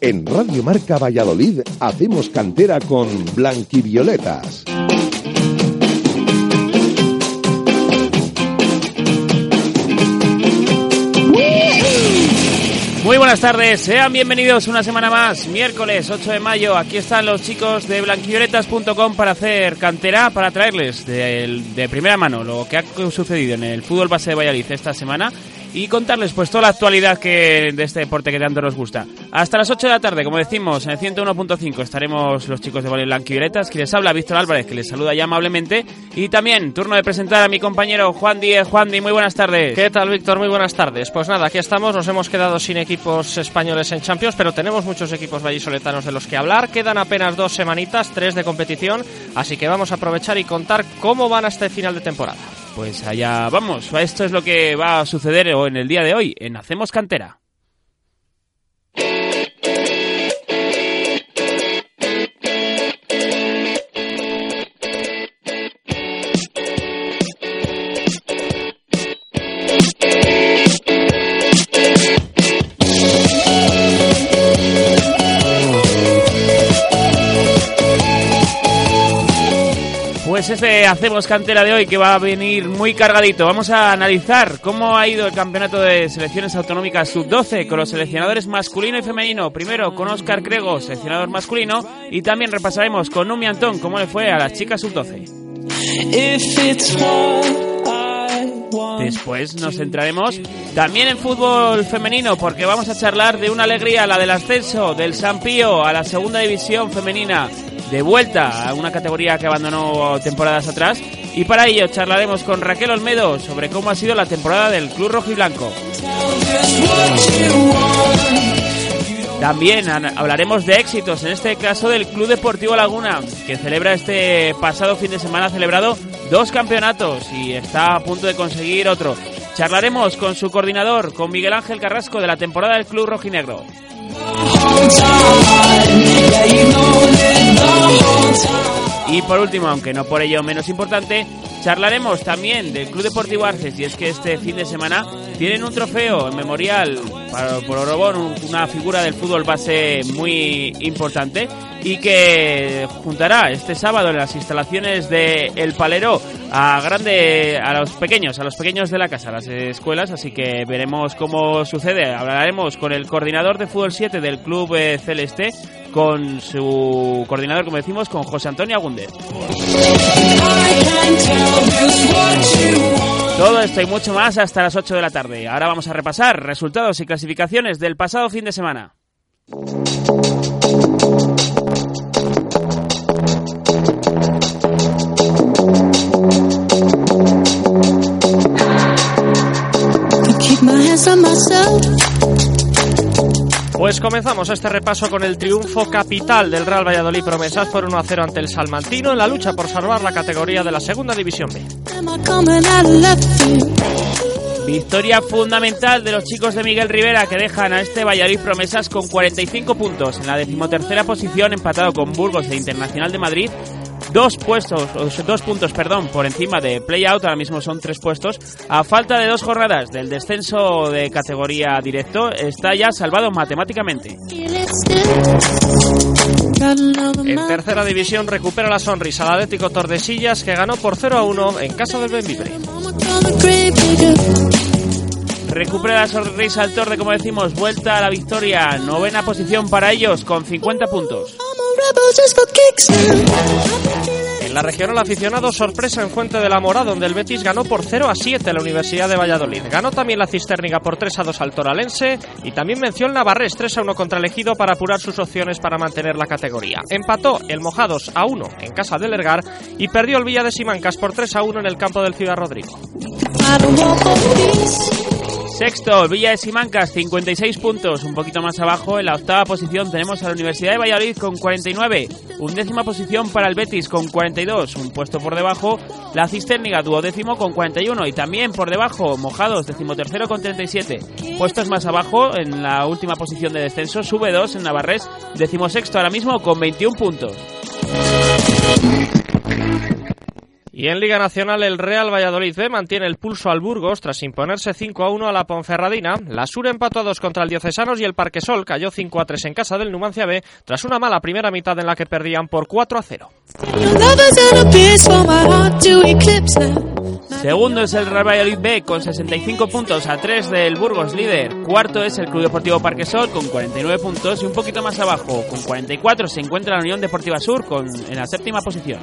En Radio Marca Valladolid hacemos cantera con Blanquivioletas. Muy buenas tardes, sean bienvenidos una semana más, miércoles 8 de mayo. Aquí están los chicos de blanquivioletas.com para hacer cantera, para traerles de, primera mano lo que ha sucedido en el fútbol base de Valladolid esta semana y contarles pues toda la actualidad que de este deporte que tanto nos gusta. Hasta las 8 de la tarde, como decimos, en el 101.5 estaremos los chicos de Valle Blanco y Violetas, que les habla Víctor Álvarez, que les saluda ya amablemente, y también turno de presentar a mi compañero Juan Díez. Juan Díez, muy buenas tardes. ¿Qué tal, Víctor? Muy buenas tardes. Pues nada, aquí estamos, nos hemos quedado sin equipos españoles en Champions, pero tenemos muchos equipos vallisoletanos de los que hablar. Quedan apenas dos semanitas, tres de competición, así que vamos a aprovechar y contar cómo van hasta el final de temporada. Pues allá vamos, esto es lo que va a suceder en el día de hoy en Hacemos Cantera. Pues este Hacemos Cantera de hoy que va a venir muy cargadito. Vamos a analizar cómo ha ido el campeonato de selecciones autonómicas sub-12 con los seleccionadores masculino y femenino. Primero con Oscar Crego, seleccionador masculino, y también repasaremos con Numi Antón cómo le fue a las chicas sub-12. Después nos centraremos también en fútbol femenino porque vamos a charlar de una alegría, la del ascenso del San Pío a la segunda división femenina de vuelta a una categoría que abandonó temporadas atrás. Y para ello charlaremos con Raquel Olmedo sobre cómo ha sido la temporada del Club Rojo y Blanco. También hablaremos de éxitos, en este caso del Club Deportivo Laguna, que celebra este pasado fin de semana, ha celebrado dos campeonatos y está a punto de conseguir otro. Charlaremos con su coordinador, con Miguel Ángel Carrasco, de la temporada del Club Rojinegro. Y por último, aunque no por ello menos importante, charlaremos también del Club Deportivo Arces. Y es que este fin de semana tienen un trofeo memorial para, por Orobón, una figura del fútbol base muy importante y que juntará este sábado en las instalaciones de El Palero a grande a los pequeños, a los pequeños de la casa, a las escuelas, así que veremos cómo sucede. Hablaremos con el coordinador de fútbol 7 del Club eh, Celeste con su coordinador, como decimos, con José Antonio Agúndez. Todo esto y mucho más hasta las 8 de la tarde. Ahora vamos a repasar resultados y clasificaciones del pasado fin de semana. Pues comenzamos este repaso con el triunfo capital del Real Valladolid Promesas por 1 a 0 ante el Salmantino en la lucha por salvar la categoría de la Segunda División B. Victoria fundamental de los chicos de Miguel Rivera que dejan a este Valladolid Promesas con 45 puntos en la decimotercera posición empatado con Burgos e Internacional de Madrid. Dos puestos, dos puntos, perdón, por encima de playout, ahora mismo son tres puestos, a falta de dos jornadas del descenso de categoría directo, está ya salvado matemáticamente. En tercera división recupera la sonrisa el Atlético Tordesillas que ganó por 0 a 1 en casa del Benvibre. Recupera la sonrisa al Torde, como decimos, vuelta a la victoria, novena posición para ellos con 50 puntos. La regional aficionado, sorpresa en Fuente de la Mora, donde el Betis ganó por 0 a 7 a la Universidad de Valladolid. Ganó también la Cisterniga por 3 a 2 al Toralense y también venció el Navarrés 3 a 1 contra el Ejido para apurar sus opciones para mantener la categoría. Empató el Mojados a 1 en casa del Ergar y perdió el Villa de Simancas por 3 a 1 en el campo del Ciudad Rodrigo. Sexto, Villa de Simancas, 56 puntos, un poquito más abajo. En la octava posición tenemos a la Universidad de Valladolid con 49. Undécima posición para el Betis con 42, un puesto por debajo. La Cisterniga, duodécimo con 41. Y también por debajo, Mojados, decimotercero con 37. Puestos más abajo, en la última posición de descenso, sube dos en Navarres, decimosexto ahora mismo con 21 puntos. Y en Liga Nacional el Real Valladolid B mantiene el pulso al Burgos tras imponerse 5 a 1 a la Ponferradina. La Sur empató a 2 contra el Diocesanos y el Parquesol cayó 5 a 3 en casa del Numancia B tras una mala primera mitad en la que perdían por 4 a 0. Segundo es el Real Valladolid B con 65 puntos a 3 del Burgos líder. Cuarto es el Club Deportivo Parquesol con 49 puntos y un poquito más abajo con 44 se encuentra la Unión Deportiva Sur con, en la séptima posición.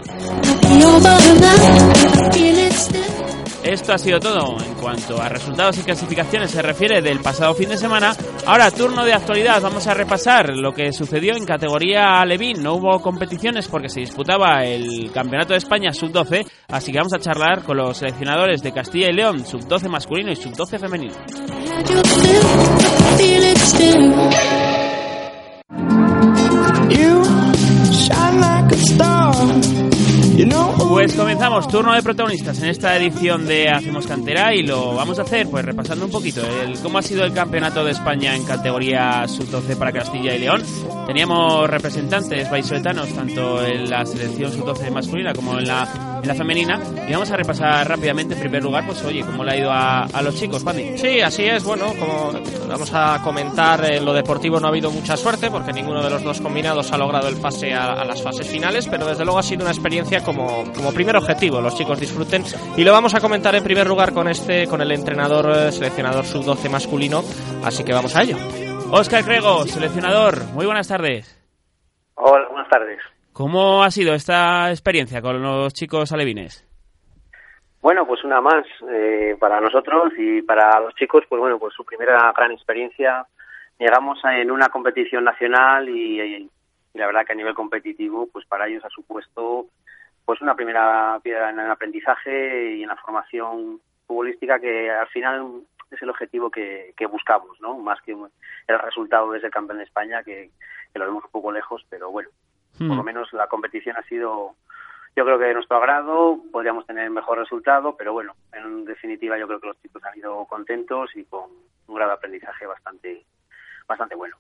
Esto ha sido todo en cuanto a resultados y clasificaciones se refiere del pasado fin de semana. Ahora, turno de actualidad, vamos a repasar lo que sucedió en categoría Alevín. No hubo competiciones porque se disputaba el Campeonato de España Sub-12, así que vamos a charlar con los seleccionadores de Castilla y León, Sub-12 masculino y Sub-12 femenino. Pues comenzamos, turno de protagonistas en esta edición de Hacemos Cantera y lo vamos a hacer pues repasando un poquito el, cómo ha sido el campeonato de España en categoría sub-12 para Castilla y León. Teníamos representantes vallisoletanos tanto en la selección sub-12 masculina como en la, en la femenina y vamos a repasar rápidamente en primer lugar, pues oye, cómo le ha ido a, a los chicos, Pandi. Sí, así es, bueno, como vamos a comentar, en lo deportivo no ha habido mucha suerte porque ninguno de los dos combinados ha logrado el pase a, a las fases finales, pero desde luego ha sido una experiencia como, como primer objetivo, los chicos disfruten y lo vamos a comentar en primer lugar con este, con el entrenador eh, seleccionador sub-12 masculino, así que vamos a ello. Óscar Crego, seleccionador, muy buenas tardes. Hola, buenas tardes. ¿Cómo ha sido esta experiencia con los chicos alevines? Bueno, pues una más eh, para nosotros y para los chicos, pues bueno, pues su primera gran experiencia. Llegamos en una competición nacional y, la verdad que a nivel competitivo, pues para ellos ha supuesto pues una primera piedra en el aprendizaje y en la formación futbolística que al final es el objetivo que, buscamos, ¿no? Más que el resultado de ese campeón de España, que, que lo vemos un poco lejos, pero bueno, hmm. por lo menos la competición ha sido, yo creo que de nuestro agrado, podríamos tener mejor resultado, pero bueno, en definitiva yo creo que los chicos han ido contentos y con un grado de aprendizaje bastante, bastante bueno.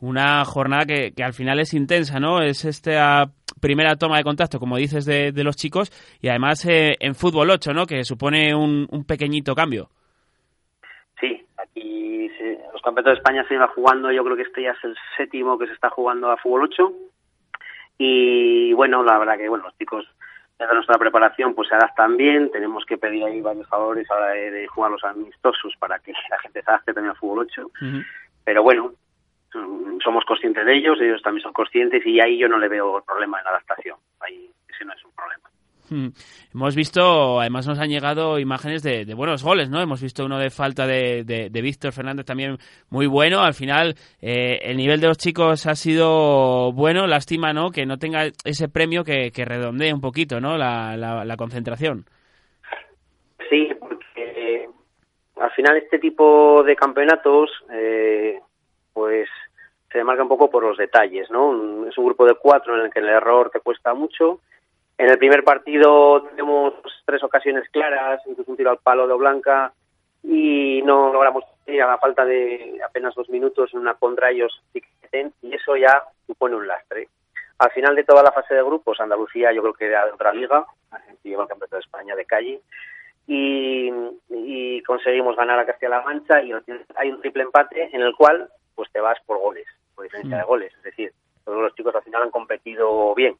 Una jornada que, que, al final es intensa, ¿no? Es esta primera toma de contacto, como dices, de, de los chicos y además eh, en fútbol 8, ¿no? Que supone un, un pequeñito cambio. Sí, aquí se, los campeonatos de España se iba jugando, yo creo que este ya es el séptimo que se está jugando a fútbol 8 y bueno, la verdad que bueno, los chicos desde nuestra preparación pues se adaptan bien, tenemos que pedir ahí varios favores a la de, de jugar los amistosos para que la gente se adapte también a fútbol 8, uh -huh. pero bueno, somos conscientes de ellos, ellos también son conscientes y ahí yo no le veo problema en la adaptación. Ahí ese no es un problema. Hmm. Hemos visto, además nos han llegado imágenes de, buenos goles, ¿no? Hemos visto uno de falta de, de, Víctor Fernández también muy bueno. Al final, eh, el nivel de los chicos ha sido bueno. Lástima, ¿no? Que no tenga ese premio que, redondee un poquito, ¿no? La, la, la concentración. Sí, porque eh, al final este tipo de campeonatos, eh, pues se marca un poco por los detalles, ¿no? Es un grupo de cuatro en el que el error te cuesta mucho. En el primer partido tenemos tres ocasiones claras, incluso un tiro al palo de Blanca y no logramos ir a la falta de apenas dos minutos en una contra ellos y eso ya supone un lastre. Al final de toda la fase de grupos, Andalucía yo creo que era de otra liga, lleva el campeonato de España de calle y, y conseguimos ganar a Castilla-La Mancha y hay un triple empate en el cual pues te vas por goles, por diferencia mm. de goles. Es decir, todos los chicos al final han competido bien,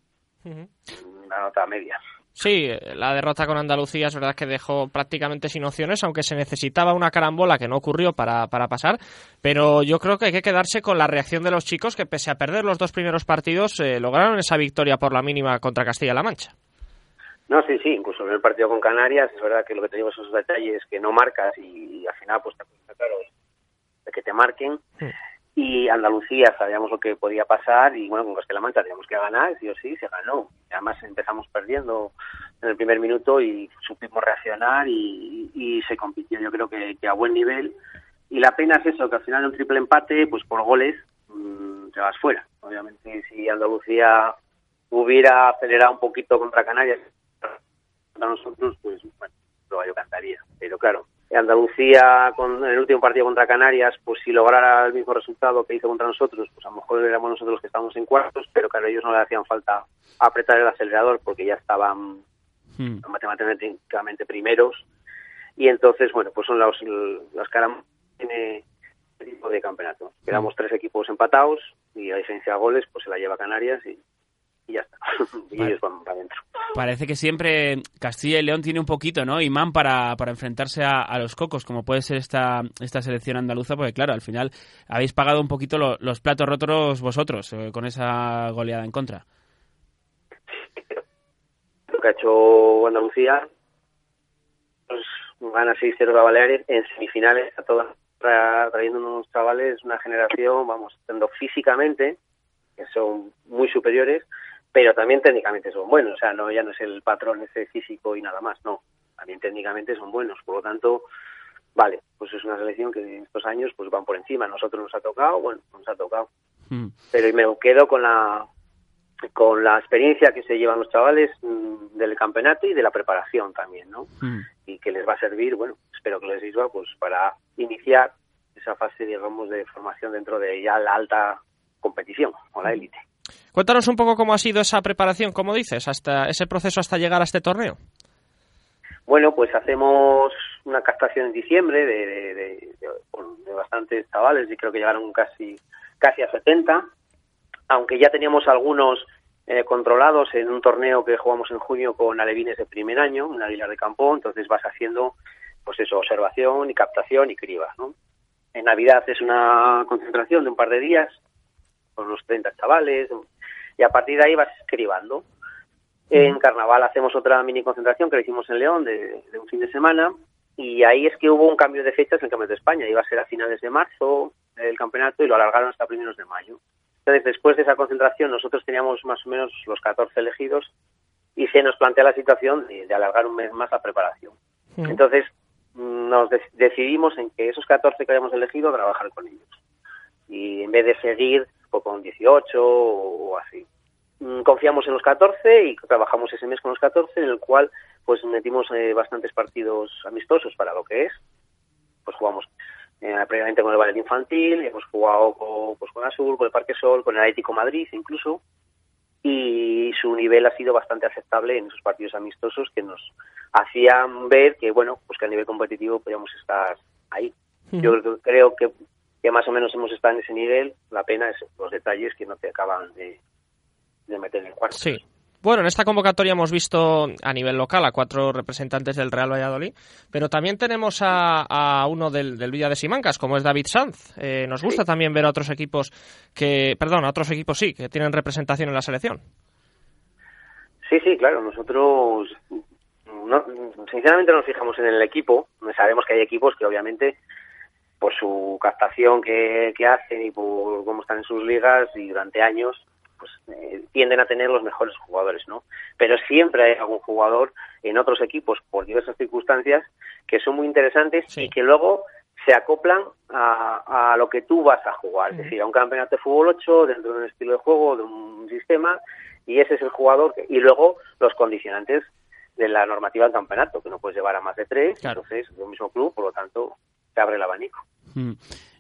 uh -huh. una nota media. Sí, la derrota con Andalucía es verdad que dejó prácticamente sin opciones, aunque se necesitaba una carambola que no ocurrió para, para pasar, pero yo creo que hay que quedarse con la reacción de los chicos que pese a perder los dos primeros partidos eh, lograron esa victoria por la mínima contra Castilla-La Mancha. No, sí, sí, incluso en el partido con Canarias es verdad que lo que tenemos son esos detalles que no marcas y, y al final pues claro de que te marquen. Sí. Y Andalucía sabíamos lo que podía pasar y bueno, con Castilla-La Mancha teníamos que ganar, sí o sí, se ganó. Además empezamos perdiendo en el primer minuto y supimos reaccionar y, se compitió yo creo que, a buen nivel. Y la pena es eso, que al final de un triple empate, pues por goles mmm, te vas fuera. Obviamente si Andalucía hubiera acelerado un poquito contra Canarias, para nosotros, pues bueno, lo yo cantaría. Pero claro, Andalucía con en el último partido contra Canarias, pues si lograra el mismo resultado que hizo contra nosotros, pues a lo mejor éramos nosotros los que estábamos en cuartos, pero claro, ellos no le hacían falta apretar el acelerador porque ya estaban hmm. matemáticamente primeros y entonces, bueno, pues son los, las caras tiene este tipo de campeonato. Quedamos hmm. tres equipos empatados y a diferencia de goles, pues se la lleva Canarias y y ya está. y ellos van para adentro. Parece que siempre Castilla y León tiene un poquito, ¿no? Imán para, para enfrentarse a, los cocos, como puede ser esta, esta selección andaluza, porque claro, al final habéis pagado un poquito los platos rotos vosotros eh, con esa goleada en contra. Lo que ha hecho Andalucía, pues, gana 6-0 a Baleares en semifinales, a todas trayendo unos chavales, una generación, vamos, estando físicamente, que son muy superiores, pero también técnicamente son buenos, o sea, no ya no es el patrón ese físico y nada más, no, también técnicamente son buenos, por lo tanto, vale, pues es una selección que en estos años pues van por encima, nosotros nos ha tocado, bueno, nos ha tocado, hmm. pero me quedo con la con la experiencia que se llevan los chavales mm, del campeonato y de la preparación también, ¿no? Hmm. Y que les va a servir, bueno, espero que les sirva pues para iniciar esa fase, digamos, de formación dentro de ya la alta competición o la hmm. élite. Cuéntanos un poco cómo ha sido esa preparación, como dices, hasta ese proceso hasta llegar a este torneo. Bueno, pues hacemos una captación en diciembre de, bastantes chavales y creo que llegaron casi casi a 70, aunque ya teníamos algunos eh, controlados en un torneo que jugamos en junio con alevines de primer año, en la Villa de Campo, entonces vas haciendo pues eso, observación y captación y criba. En Navidad es una concentración de un par de días con unos 30 chavales, y a partir de ahí vas escribando. En Carnaval hacemos otra mini concentración que lo hicimos en León de, un fin de semana y ahí es que hubo un cambio de fechas en el Campeonato de España. Iba a ser a finales de marzo el campeonato y lo alargaron hasta primeros de mayo. Entonces, después de esa concentración, nosotros teníamos más o menos los 14 elegidos y se nos plantea la situación de, alargar un mes más la preparación. Entonces, nos decidimos en que esos 14 que habíamos elegido, trabajar con ellos. Y en vez de seguir con 18 o, así. Mm, confiamos en los 14 y trabajamos ese mes con los 14, en el cual pues metimos eh, bastantes partidos amistosos para lo que es. Pues jugamos eh, previamente con el ballet infantil, hemos jugado con, pues, con Azul, con el Parque Sol, con el Atlético Madrid incluso, y su nivel ha sido bastante aceptable en esos partidos amistosos que nos hacían ver que, bueno, pues que a nivel competitivo podíamos estar ahí. Yo creo que que más o menos hemos estado en ese nivel, la pena es los detalles que no te acaban de, meter en el cuarto. Sí. Bueno, en esta convocatoria hemos visto a nivel local a cuatro representantes del Real Valladolid, pero también tenemos a, uno del, Villa de Simancas, como es David Sanz. Eh, nos gusta también ver a otros equipos que, perdón, a otros equipos sí, que tienen representación en la selección. Sí, sí, claro. Nosotros, sinceramente, nos fijamos en el equipo. Sabemos que hay equipos que obviamente por su captación que, hacen y por cómo están en sus ligas y durante años pues eh, tienden a tener los mejores jugadores, ¿no? Pero siempre hay algún jugador en otros equipos por diversas circunstancias que son muy interesantes y que luego se acoplan a, a, lo que tú vas a jugar, es decir, a un campeonato de fútbol 8 dentro de un estilo de juego, de un sistema, y ese es el jugador, y luego los condicionantes de la normativa del campeonato, que no puedes llevar a más de tres, entonces, de un mismo club, por lo tanto, se abre el abanico. Mm.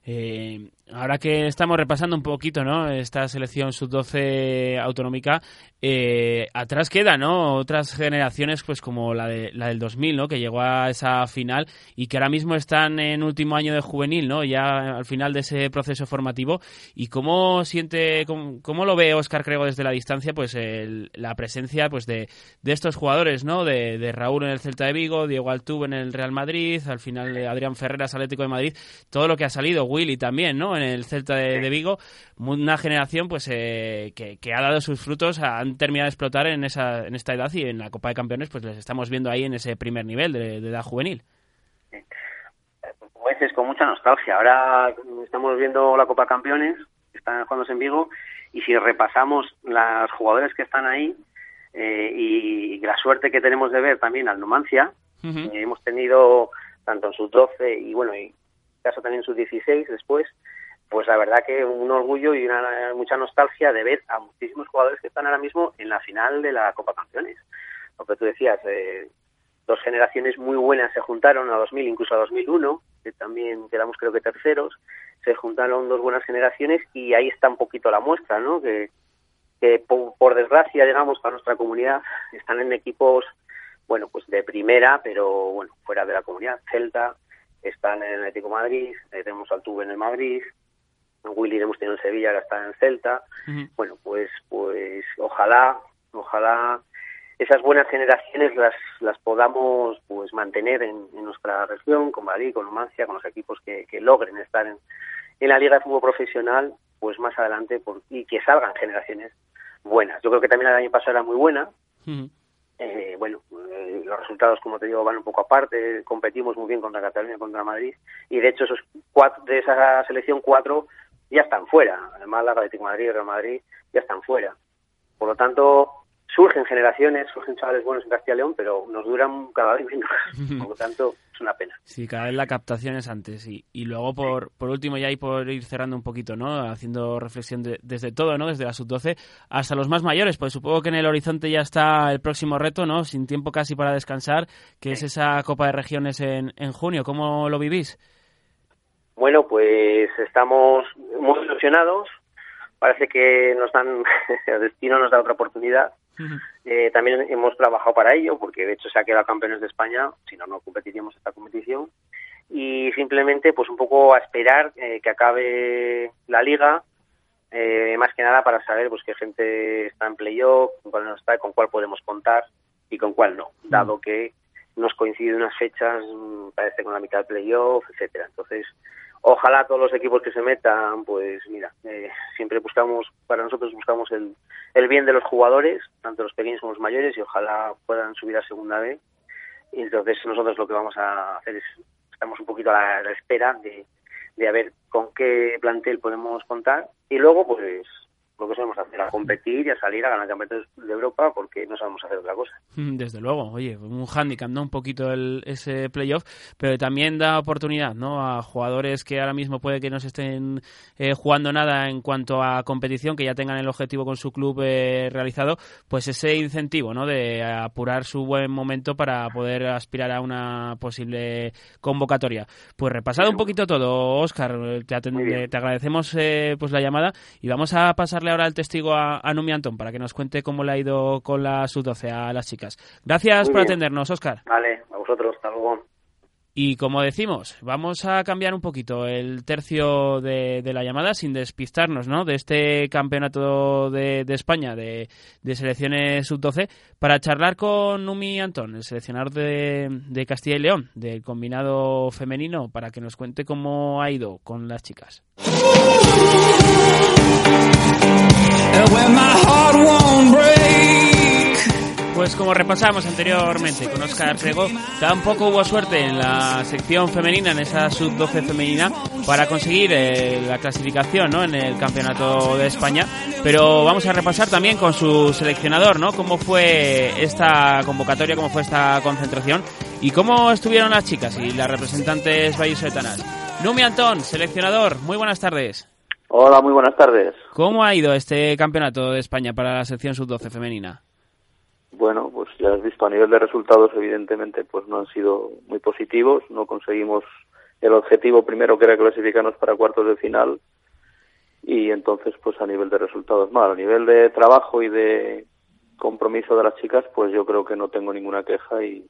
Eh, ahora que estamos repasando un poquito, ¿no? Esta selección sub-12 autonómica, eh, atrás queda, ¿no? Otras generaciones, pues como la, de, la del 2000, ¿no? Que llegó a esa final y que ahora mismo están en último año de juvenil, ¿no? Ya al final de ese proceso formativo. ¿Y cómo siente, cómo, lo ve Oscar Crego desde la distancia, pues la presencia, pues de, de estos jugadores, ¿no? De, de, Raúl en el Celta de Vigo, Diego Altuve en el Real Madrid, al final Adrián Ferreras Atlético de Madrid, todo lo que ha salido, Willy también, ¿no? En el Celta de, Vigo, una generación pues eh, que, ha dado sus frutos, han terminado de explotar en, esa, en esta edad y en la Copa de Campeones pues les estamos viendo ahí en ese primer nivel de, edad juvenil. Pues es con mucha nostalgia. Ahora estamos viendo la Copa de Campeones, están jugándose en Vigo, y si repasamos las jugadores que están ahí, eh, y, la suerte que tenemos de ver también al Numancia. hemos tenido tanto en sus 12 y bueno, y caso también sus 16 después, pues la verdad que un orgullo y una mucha nostalgia de ver a muchísimos jugadores que están ahora mismo en la final de la Copa Campeones. Lo que tú decías, eh, dos generaciones muy buenas se juntaron a 2000, incluso a 2001, que también quedamos creo que terceros, se juntaron dos buenas generaciones y ahí está un poquito la muestra, ¿no? Que, que por, desgracia, digamos, para nuestra comunidad, están en equipos, bueno, pues de primera, pero bueno, fuera de la comunidad. Celta, están en el Atlético Madrid, eh, tenemos al Tuve en el Madrid, Willy hemos tenido en Sevilla, que está en Celta. Bueno, pues, pues ojalá, ojalá esas buenas generaciones las, las podamos pues mantener en, nuestra región, con Madrid, con Numancia, con los equipos que, que logren estar en, en la Liga de Fútbol Profesional, pues más adelante, por, y que salgan generaciones buenas. Yo creo que también el año pasado era muy buena. Eh, bueno, eh, los resultados, como te digo, van un poco aparte. Competimos muy bien contra Cataluña, contra Madrid. Y de hecho, esos cuatro, de esa selección, cuatro ya están fuera. Además, la Atlético Madrid Real Madrid ya están fuera. Por lo tanto, surgen generaciones, surgen chavales buenos en Castilla y León, pero nos duran cada vez menos. Por lo tanto, es una pena. Sí, cada vez la captación es antes. Y, y luego, por, por último, ya y por ir cerrando un poquito, ¿no? Haciendo reflexión desde todo, ¿no? Desde la sub-12 hasta los más mayores, pues supongo que en el horizonte ya está el próximo reto, ¿no? Sin tiempo casi para descansar, que es esa Copa de Regiones en, en junio. ¿Cómo lo vivís? Bueno, pues estamos muy ilusionados. Parece que nos dan, el destino nos da otra oportunidad. Eh, también hemos trabajado para ello, porque de hecho se ha quedado campeones de España, si no, no competiríamos esta competición. Y simplemente, pues un poco a esperar eh, que acabe la liga, eh, más que nada para saber pues qué gente está en playoff, con cuál no está, con cuál podemos contar y con cuál no, dado que nos coinciden unas fechas, mm, parece con la mitad del playoff, etcétera. Entonces, ojalá todos los equipos que se metan, pues mira, eh, siempre buscamos, para nosotros buscamos el, el bien de los jugadores, tanto los pequeños como los mayores, y ojalá puedan subir a segunda vez. Entonces nosotros lo que vamos a hacer es, estamos un poquito a la, espera de, de a ver con qué plantel podemos contar. Y luego, pues lo que sabemos hacer, a competir y a salir a ganar campeonatos de Europa porque no sabemos hacer otra cosa. Mm, desde luego, oye, un hándicap, ¿no? Un poquito el, ese playoff, pero también da oportunidad, ¿no? A jugadores que ahora mismo puede que no se estén eh, jugando nada en cuanto a competición, que ya tengan el objetivo con su club eh, realizado, pues ese incentivo, ¿no? De apurar su buen momento para poder aspirar a una posible convocatoria. Pues repasado un poquito todo, Oscar, te, te agradecemos eh, pues la llamada y vamos a pasar ahora el testigo a, Numi Antón para que nos cuente cómo le ha ido con la sub-12 a las chicas. Gracias por atendernos, Oscar. Vale, a vosotros, hasta luego. Y como decimos, vamos a cambiar un poquito el tercio de, la llamada sin despistarnos ¿no? de este campeonato de, España de, selecciones sub-12 para charlar con Numi Antón, el seleccionador de, Castilla y León, del combinado femenino, para que nos cuente cómo ha ido con las chicas. Pues como repasamos anteriormente con Oscar Prego, tampoco hubo suerte en la sección femenina, en esa sub-12 femenina, para conseguir eh, la clasificación ¿no? en el Campeonato de España. Pero vamos a repasar también con su seleccionador, ¿no? Cómo fue esta convocatoria, cómo fue esta concentración y cómo estuvieron las chicas y las representantes vallisoletanas. Numi Antón, seleccionador, muy buenas tardes. Hola, muy buenas tardes. ¿Cómo ha ido este campeonato de España para la sección sub-12 femenina? Bueno, pues ya has visto a nivel de resultados, evidentemente, pues no han sido muy positivos. No conseguimos el objetivo primero, que era clasificarnos para cuartos de final. Y entonces, pues a nivel de resultados mal. A nivel de trabajo y de compromiso de las chicas, pues yo creo que no tengo ninguna queja y,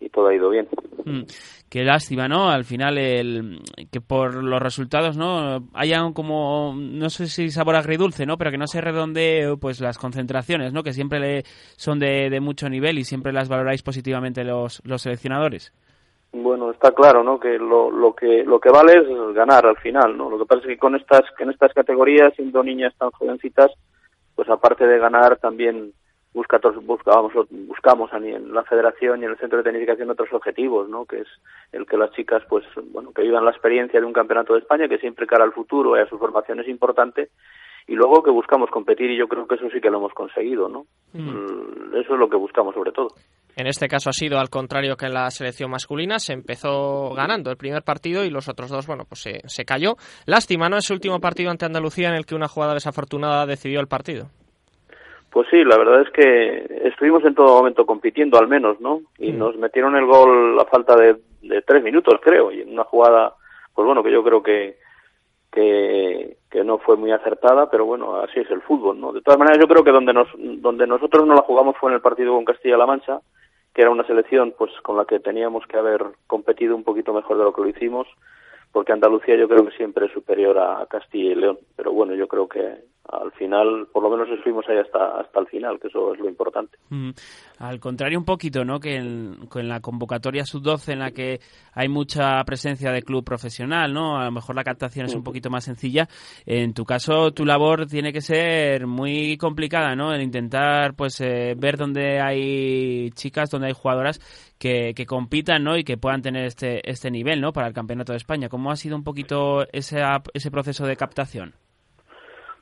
y todo ha ido bien. Mm, qué lástima, ¿no? Al final, el, que por los resultados, ¿no? Hayan como, no sé si sabor agridulce, ¿no? Pero que no se redondee, pues, las concentraciones, ¿no? Que siempre le, son de, de mucho nivel y siempre las valoráis positivamente los, los seleccionadores. Bueno, está claro, ¿no? Que lo, lo que lo que vale es ganar al final, ¿no? Lo que pasa es que con estas que en estas categorías, siendo niñas tan jovencitas, pues aparte de ganar también busca buscamos, buscamos en la federación y en el centro de tecnificación otros objetivos, ¿no? que es el que las chicas pues bueno que vivan la experiencia de un campeonato de España que siempre cara al futuro y a su formación es importante y luego que buscamos competir y yo creo que eso sí que lo hemos conseguido, ¿no? Mm, Eso es lo que buscamos sobre todo. En este caso ha sido al contrario que en la selección masculina, se empezó ganando el primer partido y los otros dos, bueno, pues se, se cayó. Lástima, ¿no? Ese último partido ante Andalucía en el que una jugada desafortunada decidió el partido. Pues sí, la verdad es que estuvimos en todo momento compitiendo al menos, ¿no? Y Mm. nos metieron el gol a falta de, de tres minutos, creo, y en una jugada, pues bueno, que yo creo que, que, que no fue muy acertada, pero bueno, así es el fútbol, ¿no? De todas maneras, yo creo que donde, nos, donde nosotros no la jugamos fue en el partido con Castilla-La Mancha, que era una selección pues con la que teníamos que haber competido un poquito mejor de lo que lo hicimos, porque Andalucía yo creo que siempre es superior a Castilla y León, pero bueno, yo creo que al final, por lo menos estuvimos ahí hasta, hasta el final, que eso es lo importante. Mm, Al contrario un poquito, ¿no? Que en, con la convocatoria sub-12 en la que hay mucha presencia de club profesional, ¿no? A lo mejor la captación es un poquito más sencilla. En tu caso, tu labor tiene que ser muy complicada, ¿no? El intentar, pues, eh, ver dónde hay chicas, dónde hay jugadoras que, que compitan, ¿no? Y que puedan tener este, este nivel, ¿no? Para el Campeonato de España. ¿Cómo ha sido un poquito ese, ese proceso de captación?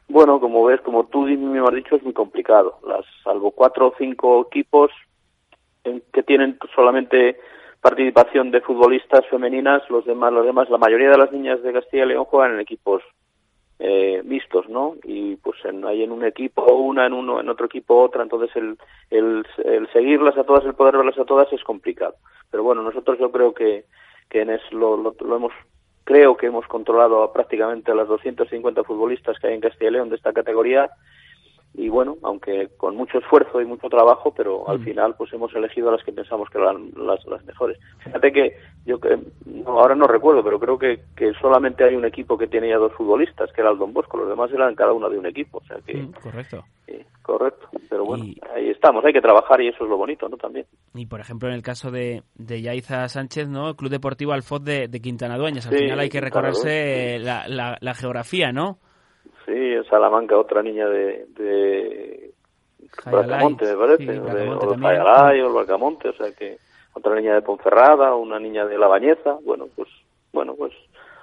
Bueno, como ves, como tú mismo has dicho, es muy complicado. Las, salvo cuatro o cinco equipos en que tienen solamente participación de futbolistas femeninas, los demás, los demás, la mayoría de las niñas de Castilla y León juegan en equipos eh, mixtos, ¿no? Y pues en, hay en un equipo una, en uno, en otro equipo otra, entonces el, el, el seguirlas a todas, el poder verlas a todas es complicado. Pero bueno, nosotros yo creo que, que en eso lo, lo, lo hemos creo que hemos controlado a prácticamente a las 250 futbolistas que hay en Castilla y León de esta categoría y bueno, aunque con mucho esfuerzo y mucho trabajo, pero al Mm. final pues hemos elegido a las que pensamos que eran las, las mejores. Fíjate que yo que no, ahora no recuerdo, pero creo que, que solamente hay un equipo que tiene ya dos futbolistas, que era el Don Bosco, los demás eran cada uno de un equipo, o sea que Mm, correcto. eh, correcto, pero bueno, Y- ahí estamos, hay que trabajar y eso es lo bonito, ¿no? También. Y por ejemplo, en el caso de, de Yaiza Sánchez, ¿no? El Club Deportivo Alfoz de, de Quintana Dueñas. Al Sí, final hay que recorrerse la, la, la geografía, ¿no? Sí, en Salamanca otra niña de, de Jayalay, Bracamonte, me parece, sí, o de- Bracamonte o. Jayalay o el Bracamonte, o sea que otra niña de Ponferrada, una niña de La Bañeza, bueno, pues bueno, pues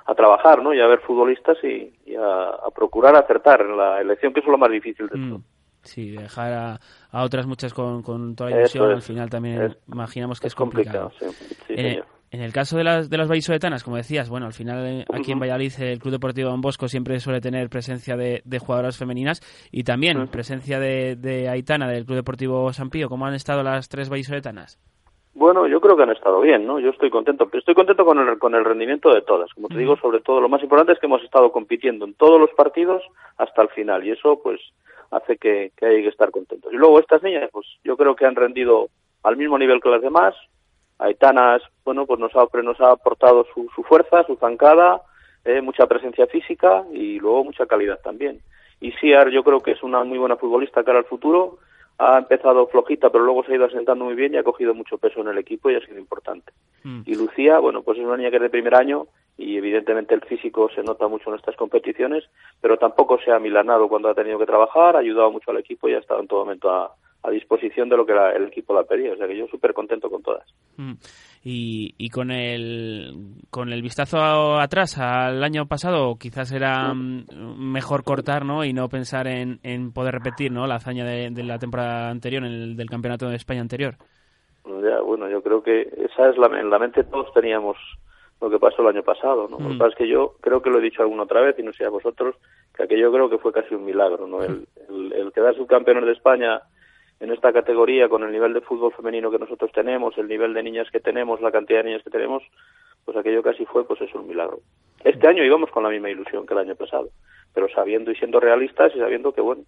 a trabajar, ¿no? Y a ver futbolistas y, y a, a procurar acertar en la elección, que es lo más difícil de todo. Sí, dejar a, a otras muchas con, con toda la ilusión, es, al final también es- imaginamos que es, es complicado, sí, sí, en, el caso de las, de las vallisoletanas, como decías, bueno, al final eh, aquí en. Valladolid el Club Deportivo Don Bosco siempre suele tener presencia de, de jugadoras femeninas y también presencia de, de Aitana del Club Deportivo San Pío. ¿Cómo han estado las tres vallisoletanas? Bueno, yo creo que han estado bien, ¿no? Yo estoy contento, estoy contento con el, con el rendimiento de todas. Como te digo, sobre todo, lo más importante es que hemos estado compitiendo en todos los partidos hasta el final y eso, pues, hace que, que hay que estar contentos. Y luego estas niñas, pues, yo creo que han rendido al mismo nivel que las demás. Aitanas, bueno, pues nos ha, nos ha aportado su, su fuerza, su zancada, eh, mucha presencia física y luego mucha calidad también. Y Siar, yo creo que es una muy buena futbolista cara al futuro ha empezado flojita, pero luego se ha ido asentando muy bien y ha cogido mucho peso en el equipo y ha sido importante. Mm. Y Lucía, bueno, pues es una niña que es de primer año y evidentemente el físico se nota mucho en estas competiciones, pero tampoco se ha milanado cuando ha tenido que trabajar, ha ayudado mucho al equipo y ha estado en todo momento a, a disposición de lo que la- el equipo la pedía. O sea que yo súper contento con todas. Mm. Y, y con el con el vistazo atrás al año pasado quizás era mm, mejor cortar no y no pensar en, en poder repetir no la hazaña de, de la temporada anterior en el del campeonato de España anterior Ya, bueno, yo creo que esa es la, en la mente todos teníamos lo que pasó el año pasado, ¿no? Lo que Mm. pasa es que yo creo que lo he dicho alguna otra vez y no sé a vosotros, que aquello creo que fue casi un milagro, ¿no? El, el, el quedar subcampeones de España en esta categoría con el nivel de fútbol femenino que nosotros tenemos, el nivel de niñas que tenemos, la cantidad de niñas que tenemos, pues aquello casi fue, pues es un milagro. Este año íbamos con la misma ilusión que el año pasado, pero sabiendo y siendo realistas y sabiendo que, bueno,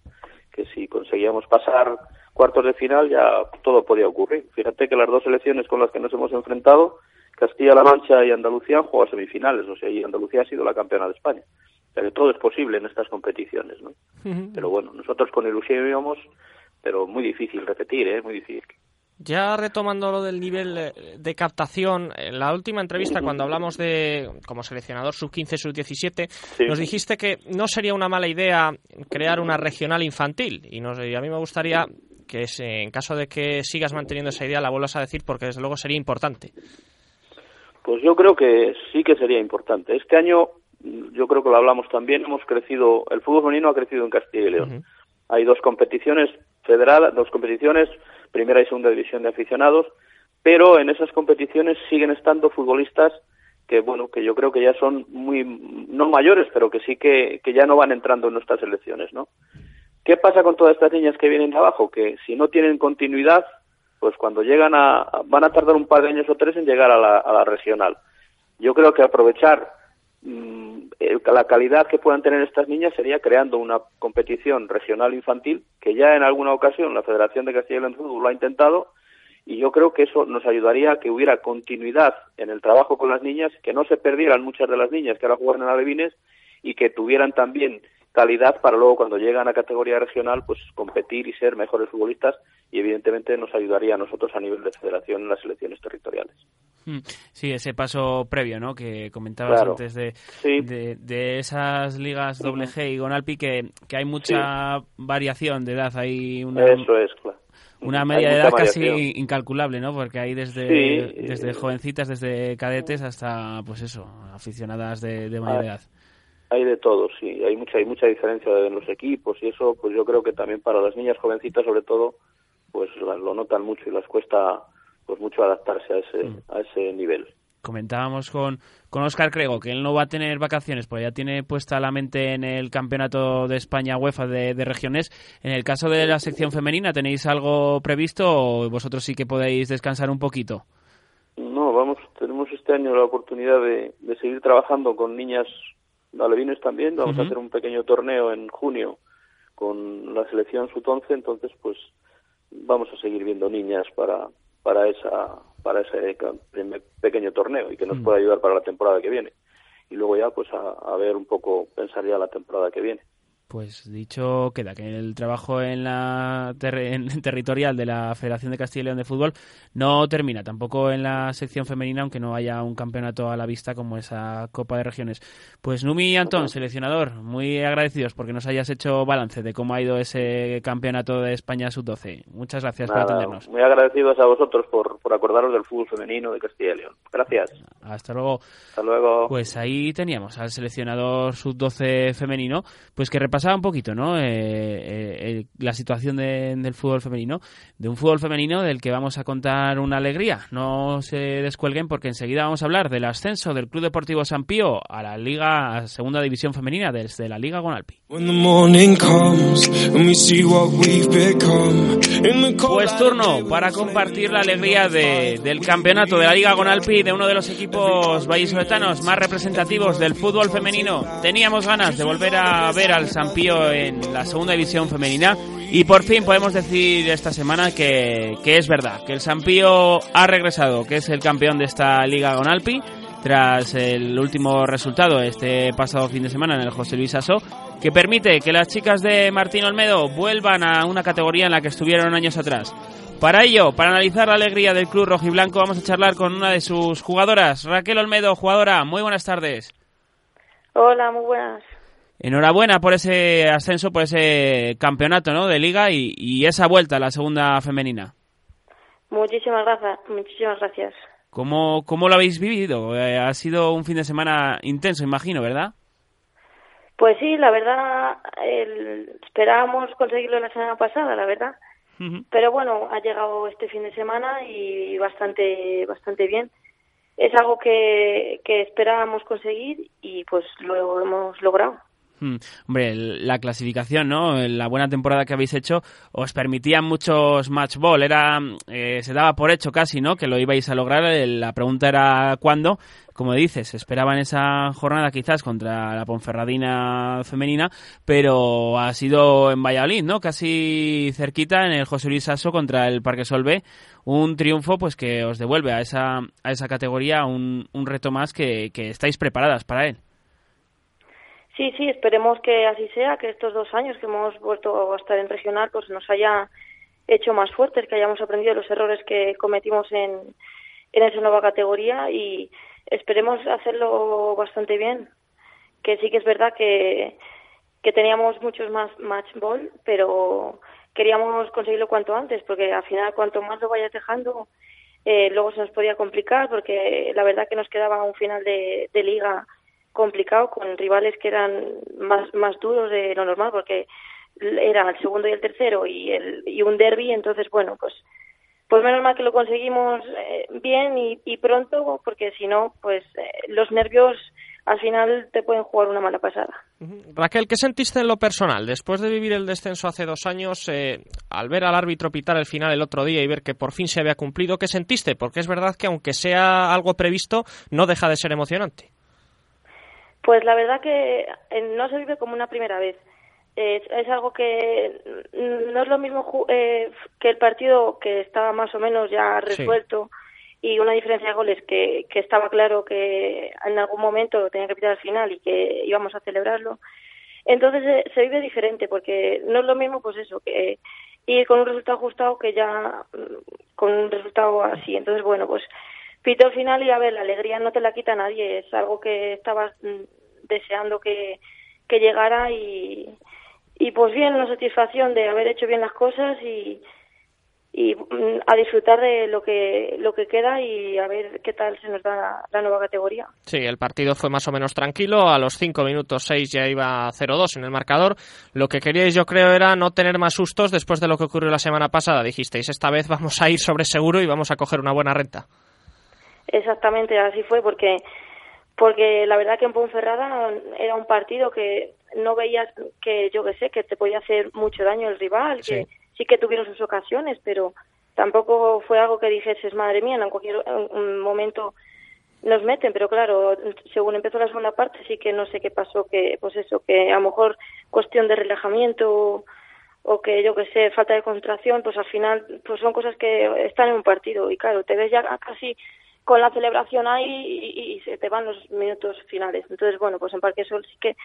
que si conseguíamos pasar cuartos de final ya todo podía ocurrir. Fíjate que las dos selecciones con las que nos hemos enfrentado, Castilla-La Mancha y Andalucía, han jugado semifinales, o sea, y Andalucía ha sido la campeona de España. O sea, que todo es posible en estas competiciones, ¿no? Pero bueno, nosotros con ilusión íbamos, pero muy difícil repetir, ¿eh? Muy difícil. Ya retomando lo del nivel eh, de captación, en la última entrevista cuando hablamos de como seleccionador sub-15, sub-17, Sí. nos dijiste que no sería una mala idea crear una regional infantil y, nos, y a mí me gustaría que en caso de que sigas manteniendo esa idea la vuelvas a decir porque desde luego sería importante. Pues yo creo que sí que sería importante. Este año yo creo que lo hablamos también, hemos crecido, el fútbol femenino ha crecido en Castilla y León. Hay dos competiciones federadas, dos competiciones, primera y segunda división de aficionados, pero en esas competiciones siguen estando futbolistas que bueno que yo creo que ya son muy no mayores pero que sí que, que ya no van entrando en nuestras selecciones no qué pasa con todas estas niñas que vienen de abajo que si no tienen continuidad pues cuando llegan a van a tardar un par de años o tres en llegar a la, regional. Yo creo que aprovechar mmm, la calidad que puedan tener estas niñas sería creando una competición regional infantil que ya en alguna ocasión la Federación de Castilla y León lo ha intentado y yo creo que eso nos ayudaría a que hubiera continuidad en el trabajo con las niñas, que no se perdieran muchas de las niñas que ahora juegan en Alevines y que tuvieran también calidad para luego cuando llegan a categoría regional pues competir y ser mejores futbolistas y evidentemente nos ayudaría a nosotros a nivel de federación en las selecciones territoriales. Hmm. Sí, ese paso previo, ¿no? Que comentabas Claro. antes de, Sí. de, de esas ligas doble G y Gonalpi que, que hay mucha variación de edad, hay una, Eso es, claro. una media de edad casi incalculable, ¿no? Porque hay desde, Sí, desde eh, jovencitas, desde cadetes hasta, pues eso, aficionadas de, de mayor Ah, edad. Hay de todo, sí, hay mucha hay mucha diferencia en los equipos y eso pues yo creo que también para las niñas jovencitas sobre todo pues la- lo notan mucho y les cuesta pues mucho adaptarse a ese Mm. a ese nivel. Comentábamos con, con Oscar Crego que él no va a tener vacaciones, porque ya tiene puesta la mente en el Campeonato de España UEFA de, de regiones. En el caso de la sección femenina, ¿tenéis algo previsto o vosotros sí que podéis descansar un poquito? No, vamos, tenemos este año la oportunidad de, de seguir trabajando con niñas alevines también. Vamos a hacer un pequeño torneo en junio con la selección sub-11, entonces pues vamos a seguir viendo niñas para para esa para ese primer pequeño torneo y que nos Mm. pueda ayudar para la temporada que viene. Y luego ya pues a, a ver un poco, pensar ya la temporada que viene. Pues dicho queda que el trabajo en la ter- en territorial de la Federación de Castilla y León de Fútbol no termina, tampoco en la sección femenina, aunque no haya un campeonato a la vista como esa Copa de Regiones. Pues Numi y Antón, seleccionador, muy agradecidos porque nos hayas hecho balance de cómo ha ido ese campeonato de España sub-12. Muchas gracias por atendernos. muy agradecidos a vosotros por, por acordaros del fútbol femenino de Castilla y León. Gracias. Hasta luego. Hasta luego. Pues ahí teníamos al seleccionador sub-12 femenino, pues que un poquito, ¿no? Eh, eh, eh, la situación de- del fútbol femenino, de un fútbol femenino del que vamos a contar una alegría. No se descuelguen porque enseguida vamos a hablar del ascenso del Club Deportivo San Pío a la Liga a Segunda División Femenina desde la Liga Gonalpi. Pues turno para compartir la alegría de- del campeonato de la Liga Gonalpi de uno de los equipos vallisoletanos más representativos del fútbol femenino. Teníamos ganas de volver a ver al Sampío en la segunda división femenina y por fin podemos decir esta semana que, que es verdad, que el Sampío ha regresado, que es el campeón de esta Liga Gonalpi tras el último resultado este pasado fin de semana en el José Luis Aso, que permite que las chicas de Martín Olmedo vuelvan a una categoría en la que estuvieron años atrás. Para ello, para analizar la alegría del club rojiblanco, vamos a charlar con una de sus jugadoras, Raquel Olmedo, jugadora. Muy buenas tardes. Hola, muy buenas. Enhorabuena por ese ascenso, por ese campeonato ¿no? de liga y, y esa vuelta a la segunda femenina. Muchísimas gracias. Muchísimas gracias. ¿Cómo, cómo lo habéis vivido? Eh, ha sido un fin de semana intenso, imagino, ¿verdad? Pues sí, la verdad, el- esperábamos conseguirlo la semana pasada, la verdad. Pero bueno, ha llegado este fin de semana y bastante, bastante bien. Es algo que, que esperábamos conseguir y pues lo hemos logrado. Hmm, Hombre, la clasificación, ¿no? La buena temporada que habéis hecho os permitía muchos match ball. Era, eh, se daba por hecho casi, ¿no? Que lo ibais a lograr. Eh, La pregunta era cuándo. Como dices, esperaban esa jornada quizás contra la Ponferradina femenina, pero ha sido en Valladolid, ¿no? Casi cerquita en el José Luis Sasso contra el Parque Solvé. Un triunfo, pues que os devuelve a esa, a esa categoría un, un reto más que estáis preparadas para él. Sí, sí, esperemos que así sea, que estos dos años que hemos vuelto a estar en regional pues nos haya hecho más fuertes, que hayamos aprendido los errores que cometimos en, en esa nueva categoría y esperemos hacerlo bastante bien. Que sí que es verdad que, que teníamos muchos más match ball, pero queríamos conseguirlo cuanto antes, porque al final cuanto más lo vayas dejando, eh, luego se nos podía complicar, porque la verdad que nos quedaba un final de, de liga complicado con rivales que eran más, más duros de lo normal porque era el segundo y el tercero y, el, y un derby, entonces bueno, pues pues menos mal que lo conseguimos eh, bien y, pronto, porque si no, pues eh, los nervios al final te pueden jugar una mala pasada. Raquel, ¿qué sentiste en lo personal? Después de vivir el descenso hace dos años, eh, al ver al árbitro pitar el final el otro día y ver que por fin se había cumplido, ¿qué sentiste? Porque es verdad que aunque sea algo previsto, no deja de ser emocionante. Pues la verdad que eh, no se vive como una primera vez. Es, es algo que no es lo mismo eh, que el partido que estaba más o menos ya resuelto y una diferencia de goles que, que estaba claro que en algún momento tenía que pitar al final y que íbamos a celebrarlo. Entonces eh, se vive diferente porque no es lo mismo pues eso que ir con un resultado ajustado que ya mm, con un resultado así. Entonces bueno pues pito al final y a ver la alegría no te la quita nadie es algo que estabas mm, deseando que, llegara y, y pues bien una satisfacción de haber hecho bien las cosas y y mm, a disfrutar de lo que lo que queda y a ver qué tal se nos da la, nueva categoría. Sí, el partido fue más o menos tranquilo. A los 5 minutos 6 ya iba 0-2 en el marcador. Lo que queríais, yo creo, era no tener más sustos después de lo que ocurrió la semana pasada. Dijisteis, esta vez vamos a ir sobre seguro y vamos a coger una buena renta. Exactamente, así fue, porque porque la verdad que en Ponferrada era un partido que no veías que, yo que sé, que te podía hacer mucho daño el rival, que sí. que tuvieron sus ocasiones, pero tampoco fue algo que dijeses, madre mía, en cualquier momento nos meten, pero claro, según empezó la segunda parte sí que no sé qué pasó, que pues eso, que a lo mejor cuestión de relajamiento o que yo que sé, falta de concentración, pues al final pues son cosas que están en un partido y claro, te ves ya casi con la celebración ahí y, se te van los minutos finales. Entonces, bueno, pues en Parque Sol sí que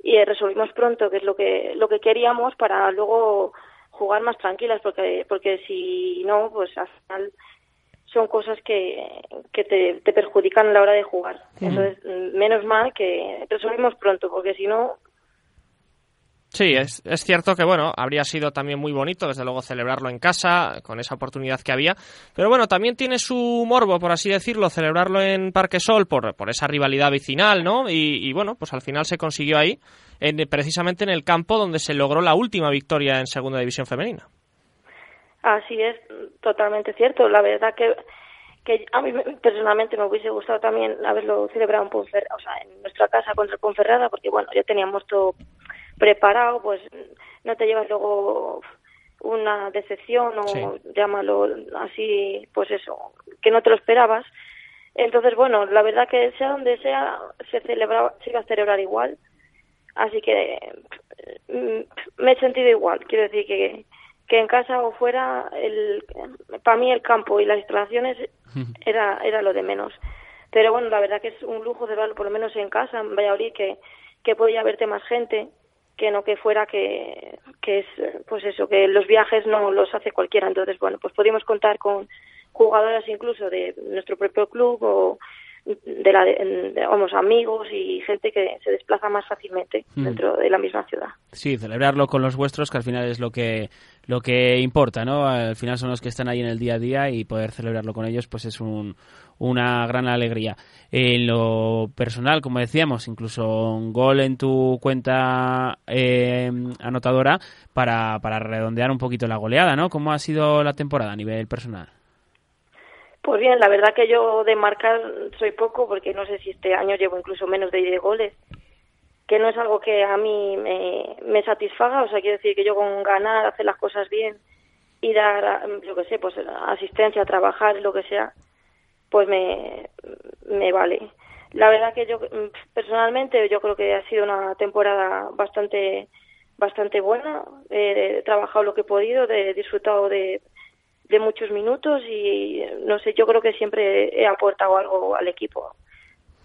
y resolvimos pronto, que es lo que lo que queríamos para luego jugar más tranquilas porque porque si no pues al final son cosas que, que te, te perjudican a la hora de jugar. Entonces, menos mal que resolvimos pronto, porque si no, Sí, es, es cierto que bueno, habría sido también muy bonito, desde luego, celebrarlo en casa, con esa oportunidad que había. Pero bueno, también tiene su morbo, por así decirlo, celebrarlo en Parque Sol por, por esa rivalidad vecinal, ¿no? Y, bueno, pues al final se consiguió ahí en, precisamente en el campo donde se logró la última victoria en Segunda División Femenina. Así es, totalmente cierto. La verdad que, que a mí personalmente me hubiese gustado también haberlo celebrado en, Ponferrada, o sea, en nuestra casa contra Ponferrada, porque bueno, ya teníamos todo preparado, pues no te llevas luego una decepción o llámalo así, pues eso, que no te lo esperabas. Entonces, bueno, la verdad que sea donde sea, se celebraba, se iba a celebrar igual Así que mm, me he sentido igual. Quiero decir que, que en casa o fuera, el, para mí el campo y las instalaciones era, era lo de menos. Pero bueno, la verdad que es un lujo de verlo, por lo menos en casa, en Valladolid, que, que podía verte más gente que no que fuera que, que es pues eso que los viajes no los hace cualquiera. Entonces bueno pues podíamos contar con jugadoras incluso de nuestro propio club o de la vamos amigos y gente que se desplaza más fácilmente mm. dentro de la misma ciudad. Sí celebrarlo con los vuestros que al final es lo que lo que importa no al final son los que están ahí en el día a día y poder celebrarlo con ellos pues es un, una gran alegría. En lo personal como decíamos incluso un gol en tu cuenta eh, anotadora para para redondear un poquito la goleada no cómo ha sido la temporada a nivel personal pues bien, la verdad que yo de marcar soy poco porque no sé si este año llevo incluso menos de 10 goles, que no es algo que a mí me, me satisfaga, o sea, quiero decir que yo con ganar, hacer las cosas bien y dar, yo qué sé, pues asistencia, trabajar, lo que sea, pues me, me vale. La verdad que yo personalmente yo creo que ha sido una temporada bastante bastante buena, he trabajado lo que he podido, he disfrutado de de muchos minutos y no sé, yo creo que siempre he aportado algo al equipo.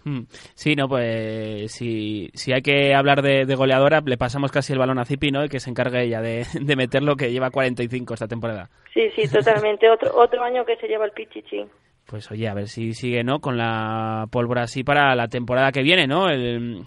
Hmm. Sí, no, pues si, si hay que hablar de, goleadora, le pasamos casi el balón a Zipi, ¿no? Y que se encargue ella de, de meterlo, que lleva 45 esta temporada. Sí, sí, totalmente. otro, otro año que se lleva el Pichichi. Pues oye, a ver si sigue, ¿no? Con la pólvora así para la temporada que viene, ¿no?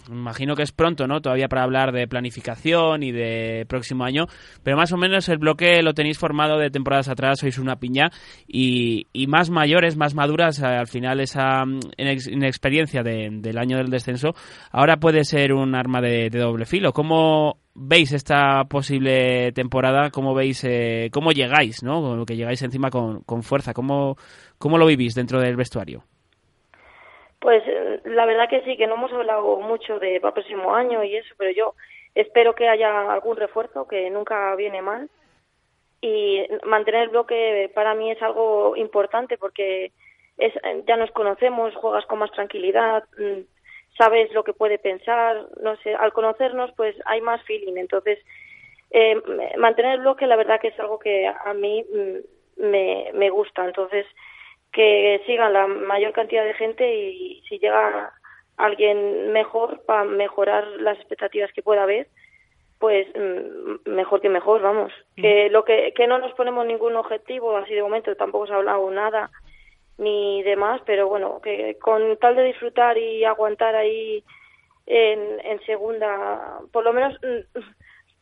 imagino que es pronto, ¿no? Todavía para hablar de planificación y de próximo año, pero más o menos el bloque lo tenéis formado de temporadas atrás, sois una piña y, más mayores, más maduras, al final esa inexperiencia del año del descenso, ahora puede ser un arma de, de doble filo. ¿Cómo veis esta posible temporada? ¿Cómo veis, eh, cómo llegáis, ¿no? Que llegáis encima con, con fuerza. ¿Cómo, ¿Cómo lo vivís dentro del vestuario? Pues eh, la verdad que sí, que no hemos hablado mucho de para el próximo año y eso, pero yo espero que haya algún refuerzo, que nunca viene mal. Y mantener el bloque para mí es algo importante porque es, ya nos conocemos, juegas con más tranquilidad, mm, sabes lo que puede pensar, no sé, al conocernos pues hay más feeling. Entonces, eh, mantener el bloque la verdad que es algo que a mí mm, me, me gusta. Entonces, que sigan la mayor cantidad de gente y si llega alguien mejor para mejorar las expectativas que pueda haber, pues mm, mejor que mejor, vamos. Que lo que, que no nos ponemos ningún objetivo así de momento, tampoco se ha hablado nada ni demás, pero bueno, que con tal de disfrutar y aguantar ahí en, en segunda, por lo menos mm,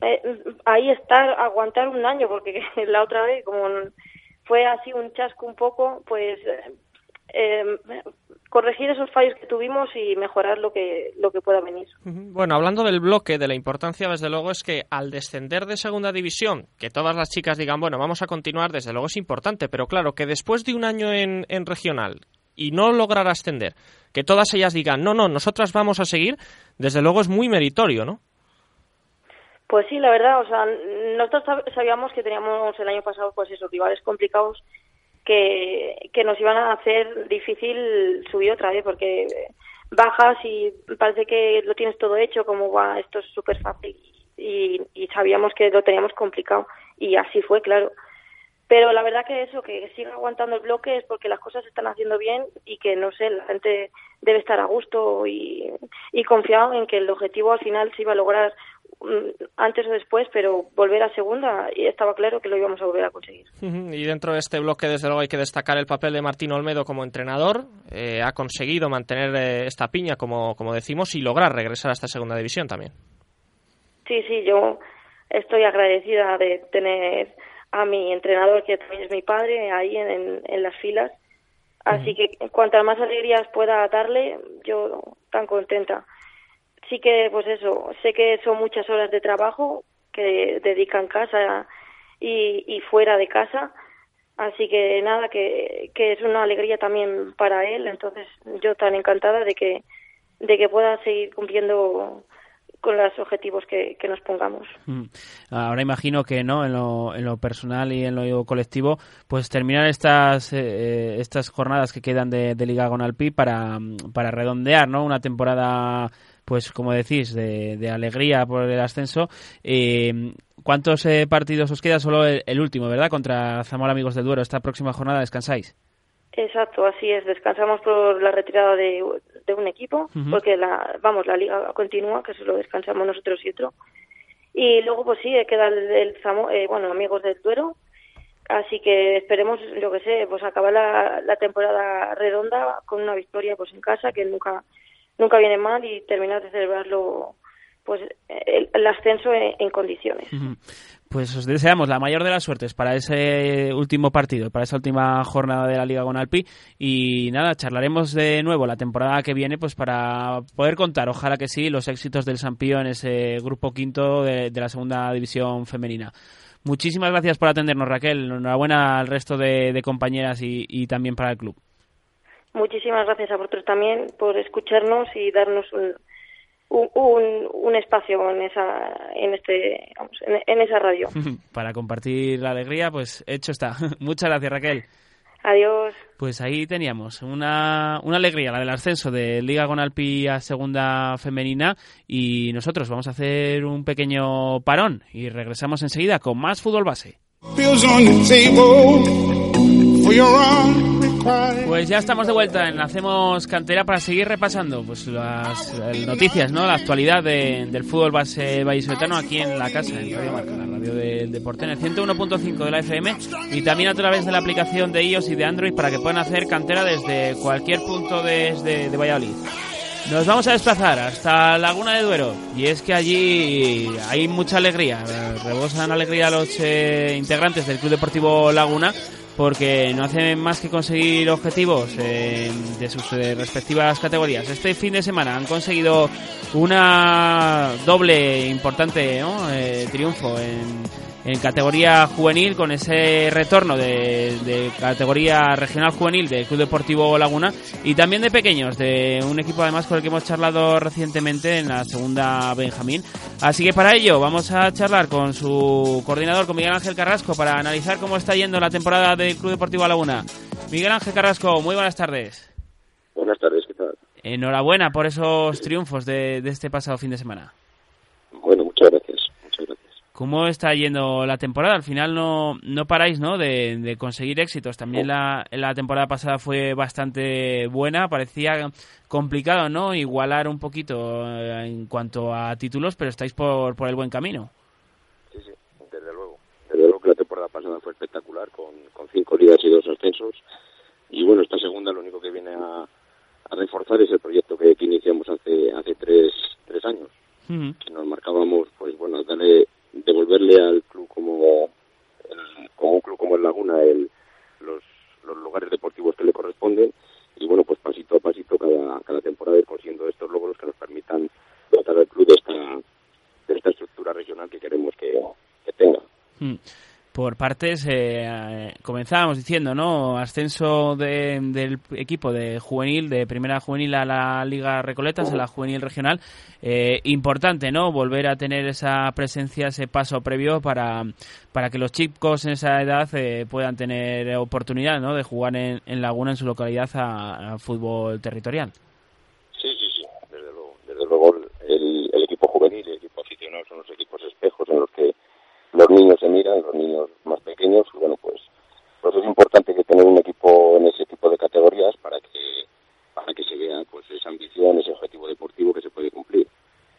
eh, ahí estar, aguantar un año, porque la otra vez, como fue así un chasco un poco, pues eh, corregir esos fallos que tuvimos y mejorar lo que lo que pueda venir. Bueno, hablando del bloque, de la importancia, desde luego, es que al descender de segunda división, que todas las chicas digan, bueno, vamos a continuar, desde luego es importante, pero claro, que después de un año en, en regional y no lograr ascender, que todas ellas digan, no, no, nosotras vamos a seguir, desde luego es muy meritorio, ¿no? Pues sí, la verdad, o sea, nosotros sabíamos que teníamos el año pasado, pues esos rivales complicados que, que nos iban a hacer difícil subir otra vez, porque bajas y parece que lo tienes todo hecho, como va, esto es súper fácil, y, y sabíamos que lo teníamos complicado, y así fue, claro. Pero la verdad que eso, que siga aguantando el bloque es porque las cosas se están haciendo bien y que, no sé, la gente debe estar a gusto y, y confiado en que el objetivo al final se iba a lograr Mm, antes o después, pero volver a segunda y estaba claro que lo íbamos a volver a conseguir. Y dentro de este bloque, desde luego, hay que destacar el papel de Martín Olmedo como entrenador. Eh, ha conseguido mantener eh, esta piña, como, como decimos, y lograr regresar a esta segunda división también. Sí, sí, yo estoy agradecida de tener a mi entrenador, que también es mi padre, ahí en, en las filas. Así que cuantas más alegrías pueda darle, yo tan contenta. Sí que, pues eso, sé que son muchas horas de trabajo que dedican casa y, y fuera de casa, así que nada, que, que es una alegría también para él, entonces yo tan encantada de que, de que pueda seguir cumpliendo con los objetivos que, que, nos pongamos. Mm. Ahora imagino que no en lo, en lo personal y en lo colectivo, pues terminar estas eh, estas jornadas que quedan de, de Liga Gonalpi para, para redondear, ¿no? Una temporada pues como decís, de, alegría por el ascenso. Eh, ¿Cuántos eh, partidos os queda? Solo el, último, ¿verdad? Contra Zamora Amigos del Duero. Esta próxima jornada descansáis. Exacto, así es. Descansamos por la retirada de, un equipo, porque la, vamos, la liga continúa, que solo descansamos nosotros y otro. Y luego, pues sí, queda el, el eh, bueno, Amigos del Duero. Así que esperemos, yo que sé, pues acabar la, la temporada redonda con una victoria pues en casa, que nunca nunca viene mal y terminar de celebrarlo pues el, ascenso en, condiciones. Pues os deseamos la mayor de las suertes para ese último partido, para esa última jornada de la Liga con Alpi y nada, charlaremos de nuevo la temporada que viene pues para poder contar, ojalá que sí, los éxitos del Sampío en ese grupo quinto de, la segunda división femenina. Muchísimas gracias por atendernos Raquel, enhorabuena al resto de, compañeras y también para el club. Muchísimas gracias a vosotros también por escucharnos y darnos un, un, espacio en esa en este en, esa radio. Para compartir la alegría pues hecho está. Muchas gracias Raquel. Adiós. Pues ahí teníamos una, una alegría la del ascenso de Liga Gonalpi a segunda femenina. Y nosotros vamos a hacer un pequeño parón y regresamos enseguida con más fútbol base Pues ya estamos de vuelta en Hacemos Cantera para seguir repasando pues las eh, noticias, ¿no? La actualidad de- del fútbol base vallisoletano aquí en la casa, en Radio Marca, la radio del deporte, en el 101.5 de la FM y también a través de la aplicación de iOS y de Android para que puedan hacer cantera desde cualquier punto desde de Valladolid. Nos vamos a desplazar hasta Laguna de Duero y es que allí hay mucha alegría, rebosan alegría los eh, integrantes del Club Deportivo Laguna porque no hacen más que conseguir objetivos eh, de sus eh, respectivas categorías. Este fin de semana han conseguido una doble importante eh, triunfo en, en categoría juvenil con ese retorno de, de categoría regional juvenil del Club Deportivo Laguna y también de pequeños, de un equipo además con el que hemos charlado recientemente en la segunda Benjamín. Así que para ello vamos a charlar con su coordinador, con Miguel Ángel Carrasco, para analizar cómo está yendo la temporada del Club Deportivo Laguna. Miguel Ángel Carrasco, muy buenas tardes. Buenas tardes, ¿qué tal? Enhorabuena por esos triunfos de, de este pasado fin de semana. Bueno, muchas gracias, muchas gracias. ¿Cómo está yendo la temporada? Al final no, no paráis ¿no? De, de conseguir éxitos. También la, la temporada pasada fue bastante buena. Parecía complicado no igualar un poquito eh, en cuanto a títulos, pero estáis por, por el buen camino. Sí, sí, desde luego. Desde luego que la temporada pasada fue espectacular, con, con cinco ligas y dos ascensos. Y bueno, esta segunda lo único que viene a, a reforzar es el proyecto que, que iniciamos hace hace tres, tres años. Que nos marcábamos, pues bueno, darle, devolverle al club como, el- como un club como el Laguna el, los, los lugares deportivos que le corresponden y bueno, pues pasito a pasito cada, cada temporada ir consiguiendo estos logros que nos permitan dotar al club de esta, de esta estructura regional que queremos que, que tenga. Mm. Por partes, eh, comenzábamos diciendo, ¿no? Ascenso de- del equipo de juvenil, de primera juvenil a la Liga Recoletas, a la juvenil regional. Eh, importante, ¿no? Volver a tener esa presencia, ese paso previo para, para que los chicos en esa edad eh, puedan tener oportunidad, ¿no? De jugar en, en Laguna, en su localidad, a, a fútbol territorial. Sí, sí, sí, desde luego. Desde luego el, el equipo juvenil y el equipo aficionado son los equipos espejos en los que los niños se miran, los niños más pequeños, y bueno, pues, pues es importante que tener un equipo en ese tipo de categorías para que para que se vea pues esa ambición, ese objetivo deportivo que se puede cumplir.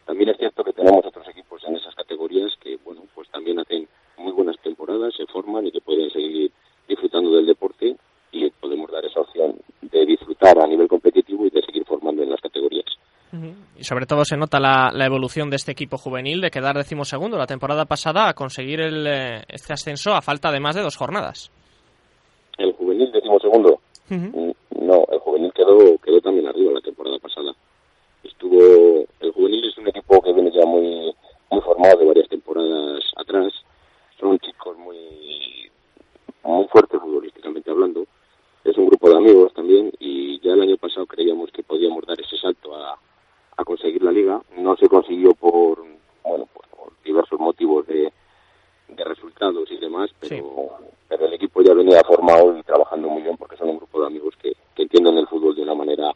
También es cierto que tenemos otros equipos en esas categorías que, bueno, pues también hacen muy buenas temporadas, se forman y que pueden seguir disfrutando del deporte y podemos dar esa opción de disfrutar a nivel competitivo y de seguir formando en las categorías. Y sobre todo se nota la, la evolución de este equipo juvenil de quedar decimosegundo la temporada pasada a conseguir el, eh, este ascenso a falta de más de dos jornadas. El juvenil decimos segundo. Ujú. No, el juvenil quedó quedó también arriba la temporada pasada. Estuvo el juvenil es un equipo que viene ya muy muy formado de varias temporadas atrás. Son chicos muy muy fuertes futbolísticamente hablando. Es un grupo de amigos también y ya el año pasado creíamos que podíamos dar ese salto a, a conseguir la liga. No se consiguió por bueno pues por diversos motivos de, de resultados y demás, pero, pero el equipo ya venía formado y trabajando muy bien porque son un grupo de amigos que, que entienden el fútbol de una manera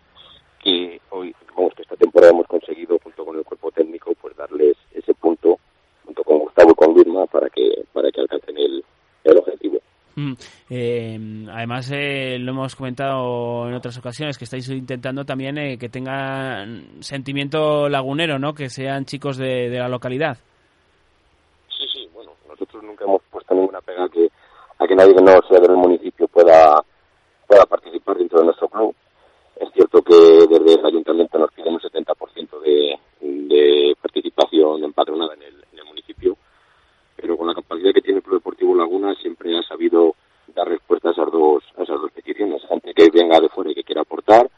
que hoy, vamos, que esta temporada hemos conseguido junto con el cuerpo técnico, pues darles ese punto, junto con Gustavo y con Luisma, para que, para que alcancen el, el objetivo. Mm. Eh, además, eh, lo hemos comentado en otras ocasiones, que estáis intentando también eh, que tengan sentimiento lagunero, ¿no? Que sean chicos de, de la localidad. Sí, sí, bueno, nosotros nunca hemos puesto ninguna pega a que, a que nadie que no sea del municipio pueda, pueda participar dentro de nuestro club. Es cierto que desde el ayuntamiento nos piden un 70% de, de participación empadronada en el, en el municipio, pero con la capacidad que tiene el Club Deportivo Laguna siempre ha sabido dar respuesta a esas dos, a esas dos peticiones. Gente que venga de fuera y que quiera aportar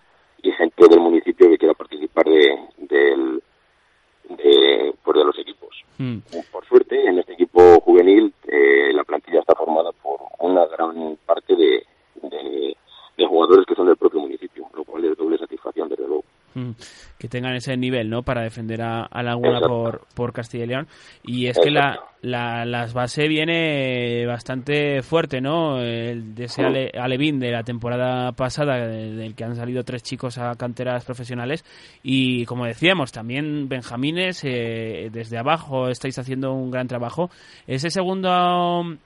y gente del municipio que quiera participar de, del, de, pues de los equipos. Mm. Por suerte, en este equipo juvenil eh, la plantilla está formada por una gran parte de, de, de jugadores que son del propio municipio, lo cual es doble satisfacción, desde luego. Mm. Que tengan ese nivel, ¿no? Para defender a, a Laguna Exacto. por, por Castilla y León. Y es que la, la, las base viene bastante fuerte, ¿no? El de ese Ale- Alevín de la temporada pasada, de- del que han salido tres chicos a canteras profesionales. Y como decíamos, también Benjamines, eh, desde abajo estáis haciendo un gran trabajo. Ese segundo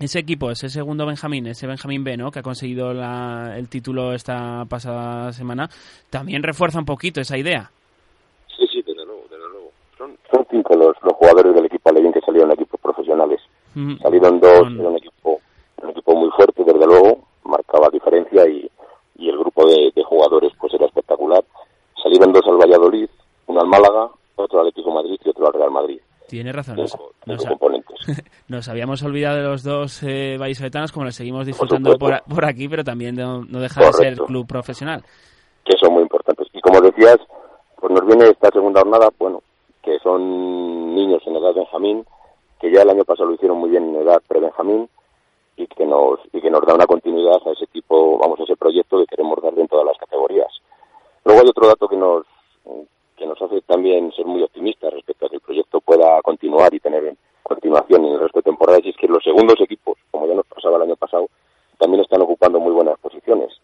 ese equipo, ese segundo Benjamín, ese Benjamín B, ¿no? que ha conseguido el título esta pasada semana, también refuerza un poquito esa idea. Sí, sí, desde luego, desde luego. Son, cinco los, los jugadores del equipo Alevín profesionales. Salieron dos, era un equipo, un equipo muy fuerte, desde luego, marcaba diferencia y, y el grupo de, de jugadores pues era espectacular. Salieron dos al Valladolid, uno al Málaga, otro al Atlético Madrid y otro al Real Madrid. Tiene razón. Nos, habíamos olvidado de los dos eh, vallisoletanos, como los seguimos disfrutando por, por, aquí, pero también no, deja de ser club profesional. Que son muy importantes. Y como decías, pues nos viene esta segunda jornada, bueno, que son niños en edad Benjamín, que ya el año pasado lo hicieron muy bien en edad pre-Benjamín, y que nos y que nos da una continuidad a ese tipo, vamos, a ese proyecto que queremos dar en todas las categorías. Luego hay otro dato que nos que nos hace también ser muy optimistas respecto a que el proyecto pueda continuar y tener continuación en el resto de temporadas, y es que los segundos equipos, como ya nos pasaba el año pasado, también están ocupando muy buenas posiciones.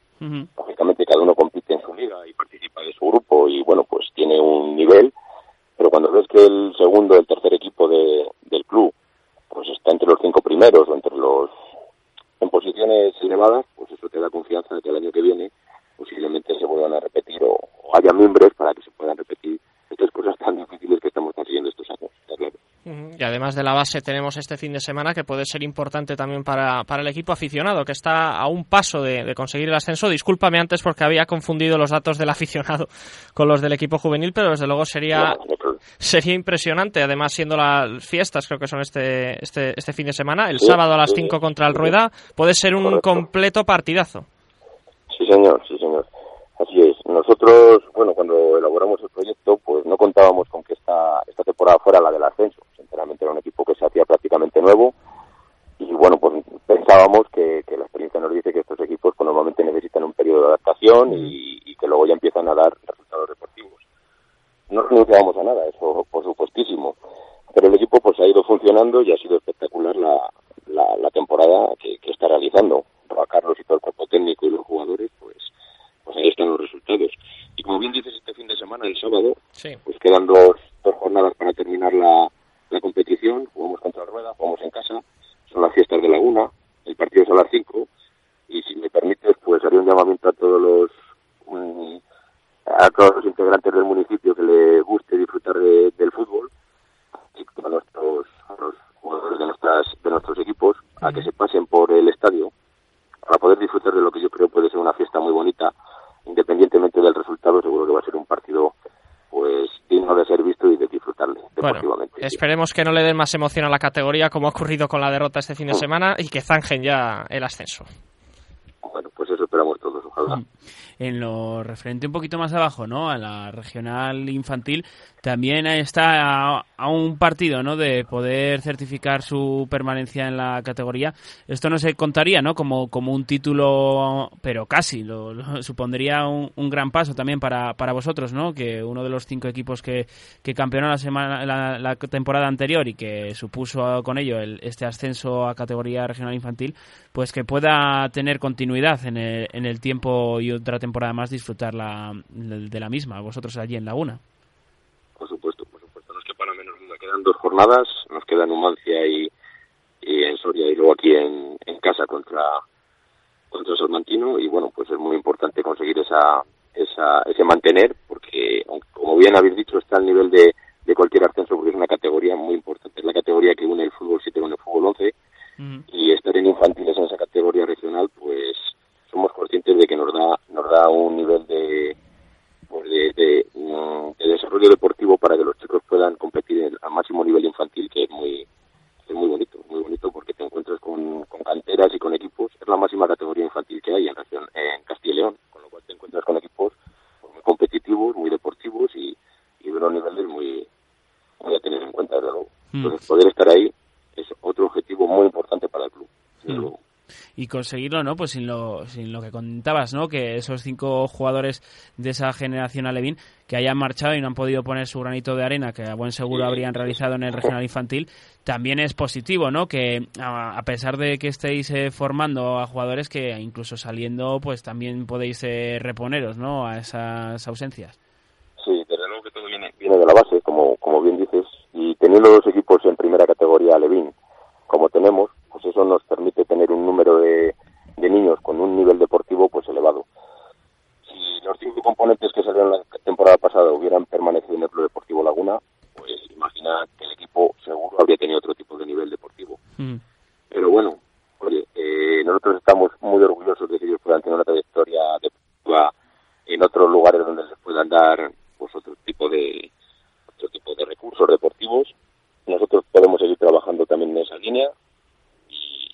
Lógicamente cada uno compite en su liga y participa de su grupo y bueno, pues tiene un nivel, pero cuando ves que el segundo, el tercer equipo de, del club, pues está entre los cinco primeros o entre los en posiciones elevadas, pues eso te da confianza de que el año que viene posiblemente se vuelvan a repetir o, haya miembros para que se puedan repetir estas cosas tan difíciles que estamos consiguiendo estos años. Además de la base tenemos este fin de semana que puede ser importante también para, para el equipo aficionado, que está a un paso de, conseguir el ascenso. Discúlpame antes porque había confundido los datos del aficionado con los del equipo juvenil, pero desde luego sería, sería impresionante. Además, siendo las fiestas, creo que son este, este, este fin de semana, el sábado a las 5 contra el Rueda, puede ser un completo partidazo. Sí, señor, sí, señor. Así es. Nosotros, bueno, cuando elaboramos el proyecto, pues no contábamos con que esta, esta temporada fuera la del ascenso. Sinceramente era un equipo que se hacía prácticamente nuevo y bueno, pues pensábamos que, la experiencia nos dice que estos equipos pues, normalmente necesitan un periodo de adaptación y, que luego ya empiezan a dar resultados deportivos. No renunciábamos a nada, eso por supuestísimo. Pero el equipo pues ha ido funcionando y ha sido espectacular la, la, temporada que, que está realizando. A Carlos y todo el cuerpo técnico y los jugadores, pues pues ahí están los resultados. Y como bien dices, este fin de semana, el sábado, pues quedan dos, dos jornadas para terminar la, la competición. Jugamos contra Rueda, jugamos en casa, son las fiestas de Laguna, el partido es a las 5. Y si me permites, pues haré un llamamiento a todos los mm, a todos los integrantes del municipio que le guste disfrutar del fútbol, a nuestros a los jugadores de nuestras de nuestros equipos, a que se pasen por el estadio para poder disfrutar de lo que yo creo puede ser una fiesta muy bonita independientemente del resultado, seguro que va a ser un partido pues digno de ser visto y de disfrutarle deportivamente. esperemos que no le den más emoción a la categoría como ha ocurrido con la derrota este fin de mm. semana y que zanjen ya el ascenso. Bueno, pues eso esperamos todos, Mm en lo referente un poquito más abajo, ¿no? A la regional infantil, también está a, un partido, ¿no? De poder certificar su permanencia en la categoría. Esto no se contaría, ¿no? Como, como un título, pero casi, lo, supondría un, gran paso también para, para vosotros, ¿no? Que uno de los cinco equipos que, que campeonó la, semana, la, temporada anterior y que supuso con ello el, este ascenso a categoría regional infantil, pues que pueda tener continuidad en el, en el tiempo y otra temporada más disfrutar la, de la misma, vosotros allí en Laguna. Por supuesto, por supuesto, no es que para menos duda. Quedan dos jornadas, nos queda Numancia y, y en Soria y luego aquí en, en casa contra contra Salmantino y bueno, pues es muy importante conseguir esa, esa ese mantener porque como bien habéis dicho está al nivel de, de cualquier ascenso porque es una categoría muy importante, es la categoría que une el fútbol 7 con el fútbol 11 y estar en infantiles en esa categoría regional pues somos conscientes de que nos da nos da un nivel de pues de, mm, de, desarrollo deportivo para que los chicos puedan competir al máximo nivel infantil que es muy es muy bonito muy bonito porque te encuentras con, canteras y con equipos. Es la máxima categoría infantil que hay en en Castilla y León con lo cual te encuentras con equipos muy competitivos muy deportivos y, y de unos niveles muy muy a tener en cuenta desde luego. Mm. entonces poder estar ahí es otro objetivo muy importante para el club mm y conseguirlo, ¿no? Pues sin lo, sin lo que contabas, ¿no? Que esos cinco jugadores de esa generación alevín que hayan marchado y no han podido poner su granito de arena, que a buen seguro habrían realizado en el regional infantil, también es positivo, ¿no? Que a pesar de que estéis eh, formando a jugadores que incluso saliendo, pues también podéis eh, reponeros, ¿no? A esas ausencias. Sí, desde luego que todo viene, viene de la base, como, como bien dices, y teniendo los equipos en primera categoría alevín, como tenemos, pues eso nos permite Pero bueno, oye, eh, nosotros estamos muy orgullosos de que ellos puedan tener una trayectoria deportiva en otros lugares donde se puedan dar pues otro tipo de otro tipo de recursos deportivos. Nosotros podemos seguir trabajando también en esa línea y,